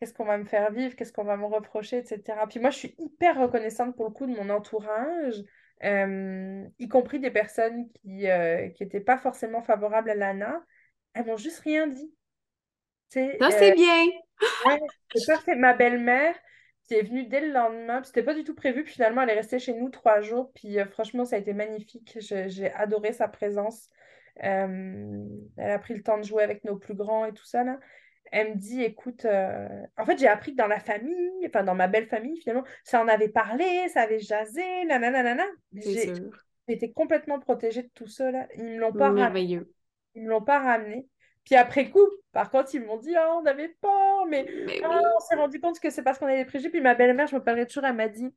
qu'est-ce qu'on va me faire vivre, qu'est-ce qu'on va me reprocher, etc. Puis moi, je suis hyper reconnaissante pour le coup de mon entourage, euh, y compris des personnes qui n'étaient euh, pas forcément favorables à l'ANA. Elles m'ont juste rien dit.
Ça, c'est euh, bien.
ouais, c'est parfait. Ma belle-mère, qui est venue dès le lendemain, c'était pas du tout prévu, puis finalement, elle est restée chez nous trois jours, puis franchement, ça a été magnifique. J'ai adoré sa présence. elle a pris le temps de jouer avec nos plus grands et tout ça, là elle me dit, écoute, euh, en fait, j'ai appris que dans la famille, enfin dans ma belle famille, finalement, ça en avait parlé, ça avait jasé, nanana. Été complètement protégée de tout ça, là. Ils me l'ont pas ramené. Ils me l'ont pas ramené. Puis après coup, par contre, ils m'ont dit, oh, on avait peur, mais, oh, on s'est rendu compte que c'est parce qu'on avait des préjugés. Puis ma belle-mère, je me parlais toujours, elle m'a dit,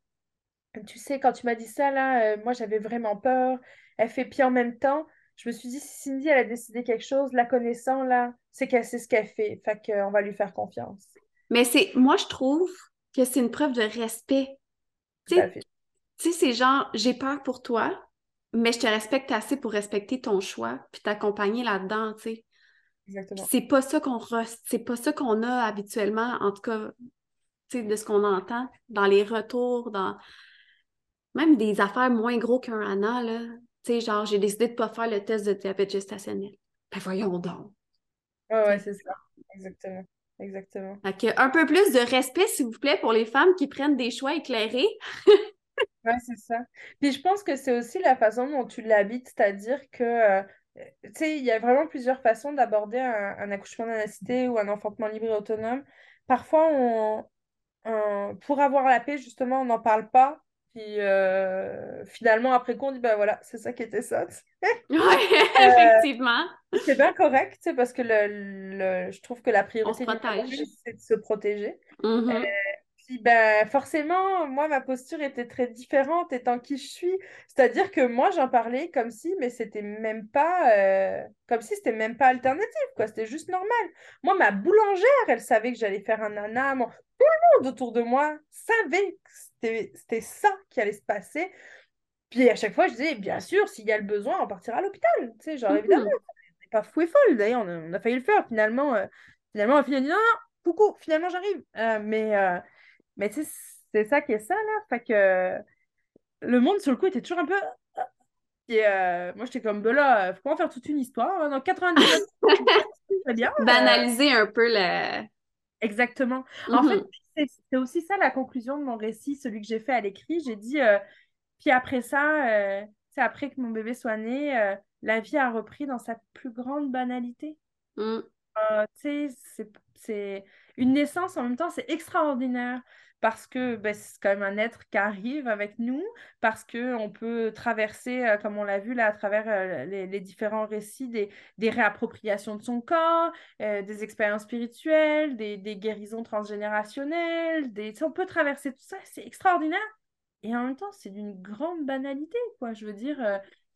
tu sais, quand tu m'as dit ça, là, euh, moi, j'avais vraiment peur. Elle fait, puis en même temps, je me suis dit, si Cindy, elle a décidé quelque chose, la connaissant, là, c'est qu'elle sait ce qu'elle fait. Fait qu'on va lui faire confiance.
Mais c'est, moi, je trouve que c'est une preuve de respect. Tu sais, c'est genre, j'ai peur pour toi, mais je te respecte assez pour respecter ton choix, puis t'accompagner là-dedans, tu sais. Exactement. C'est pas ça qu'on c'est pas ça qu'on a habituellement, en tout cas, tu sais, de ce qu'on entend dans les retours, dans même des affaires moins gros qu'un Anna, là. Tu sais, genre, j'ai décidé de ne pas faire le test de diabète gestationnel. Ben voyons donc.
Ouais, ouais, c'est ça. Exactement. Exactement.
un peu plus de respect, s'il vous plaît, pour les femmes qui prennent des choix éclairés. *laughs*
ouais, c'est ça. Puis je pense que c'est aussi la façon dont tu l'habites, c'est-à-dire que, euh, tu sais, il y a vraiment plusieurs façons d'aborder un, accouchement d'anacité ou un enfantement libre et autonome. Parfois, on, pour avoir la paix, justement, on n'en parle pas puis euh, finalement, après coup, on dit, ben voilà, c'est ça qui était ça. *laughs*
oui, effectivement.
C'est bien correct, parce que le, je trouve que la priorité, c'est de se protéger. Mm-hmm. Euh, puis ben, forcément, moi, ma posture était très différente étant qui je suis. C'est-à-dire que moi, j'en parlais comme si, mais c'était même pas, euh, comme si c'était même pas alternatif, quoi. C'était juste normal. Moi, ma boulangère, elle savait que j'allais faire un anam. Tout le monde autour de moi savait que c'était ça qui allait se passer. Puis à chaque fois, je disais, bien sûr, s'il y a le besoin, on partira à l'hôpital. Tu sais, genre, évidemment, mhm. on n'est pas fou et folle. D'ailleurs, on, a failli le faire. Finalement, euh, finalement, on a dit, non, non, coucou, finalement, j'arrive. Euh, mais euh, mais tu sais, c'est ça qui est ça, là. Fait que le monde, sur le coup, était toujours un peu. Et moi, j'étais comme, ben là, faut pas en faire toute une histoire. Dans 90
très *laughs* bien. Banaliser un peu le.
Exactement. En fait, mhm c'est aussi ça la conclusion de mon récit, celui que j'ai fait à l'écrit. J'ai dit, euh, puis après ça, c'est euh, après que mon bébé soit né, euh, la vie a repris dans sa plus grande banalité. Mm. tu sais, c'est une naissance en même temps, c'est extraordinaire parce que ben, c'est quand même un être qui arrive avec nous, parce qu'on peut traverser, euh, comme on l'a vu là, à travers euh, les, différents récits, des, des, réappropriations de son corps, euh, des expériences spirituelles, des, des guérisons transgénérationnelles, des... on peut traverser tout ça, c'est extraordinaire. Et en même temps, c'est d'une grande banalité, quoi. Je veux dire,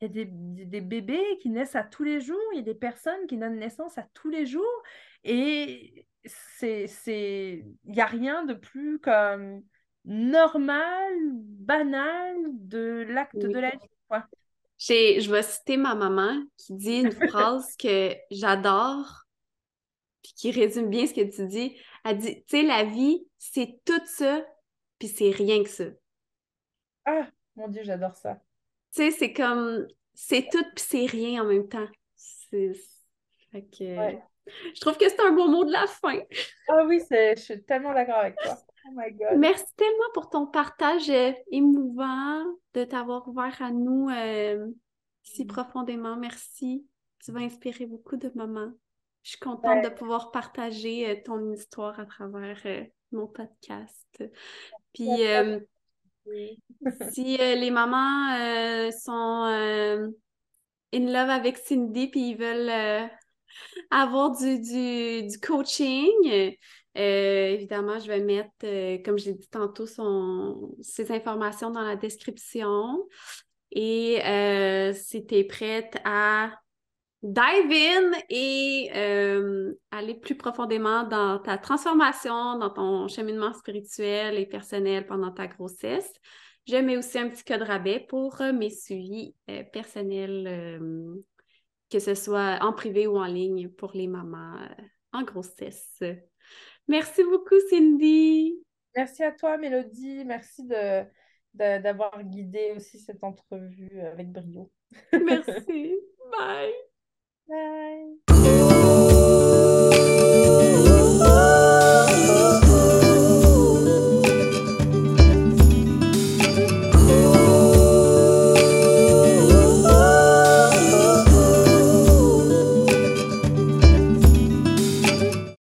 il y a des, des, bébés qui naissent à tous les jours, il y a des personnes qui donnent naissance à tous les jours, et c'est, c'est, il n'y a rien de plus comme normal, banal de l'acte de la vie, quoi.
je vais citer ma maman qui dit une *laughs* phrase que j'adore, puis qui résume bien ce que tu dis. Elle dit, tu sais, la vie, c'est tout ça, puis c'est rien que ça.
Ah, mon Dieu, j'adore ça.
Tu sais, c'est comme, c'est tout, puis c'est rien en même temps. C'est... Fait que... Je trouve que c'est un beau mot de la fin.
Ah oui, je suis tellement d'accord avec toi. Oh my God.
Merci tellement pour ton partage euh, émouvant, de t'avoir ouvert à nous euh, si mm. profondément. Merci. Tu vas inspirer beaucoup de mamans. Je suis contente de pouvoir partager euh, ton histoire à travers mon podcast. Puis, *laughs* si les mamans sont in love avec Cindy puis ils veulent avoir du, du, coaching. Euh, évidemment, je vais mettre, euh, comme j'ai dit tantôt, son, ces informations dans la description. Et euh, si tu es prête à dive in et aller plus profondément dans ta transformation, dans ton cheminement spirituel et personnel pendant ta grossesse. Je mets aussi un petit code rabais pour mes suivis personnels, que ce soit en privé ou en ligne pour les mamans euh, en grossesse. Merci beaucoup, Cindy.
Merci à toi, Mélodie. Merci de, d'avoir guidé aussi cette entrevue avec brio. *laughs*
Merci. Bye. Bye.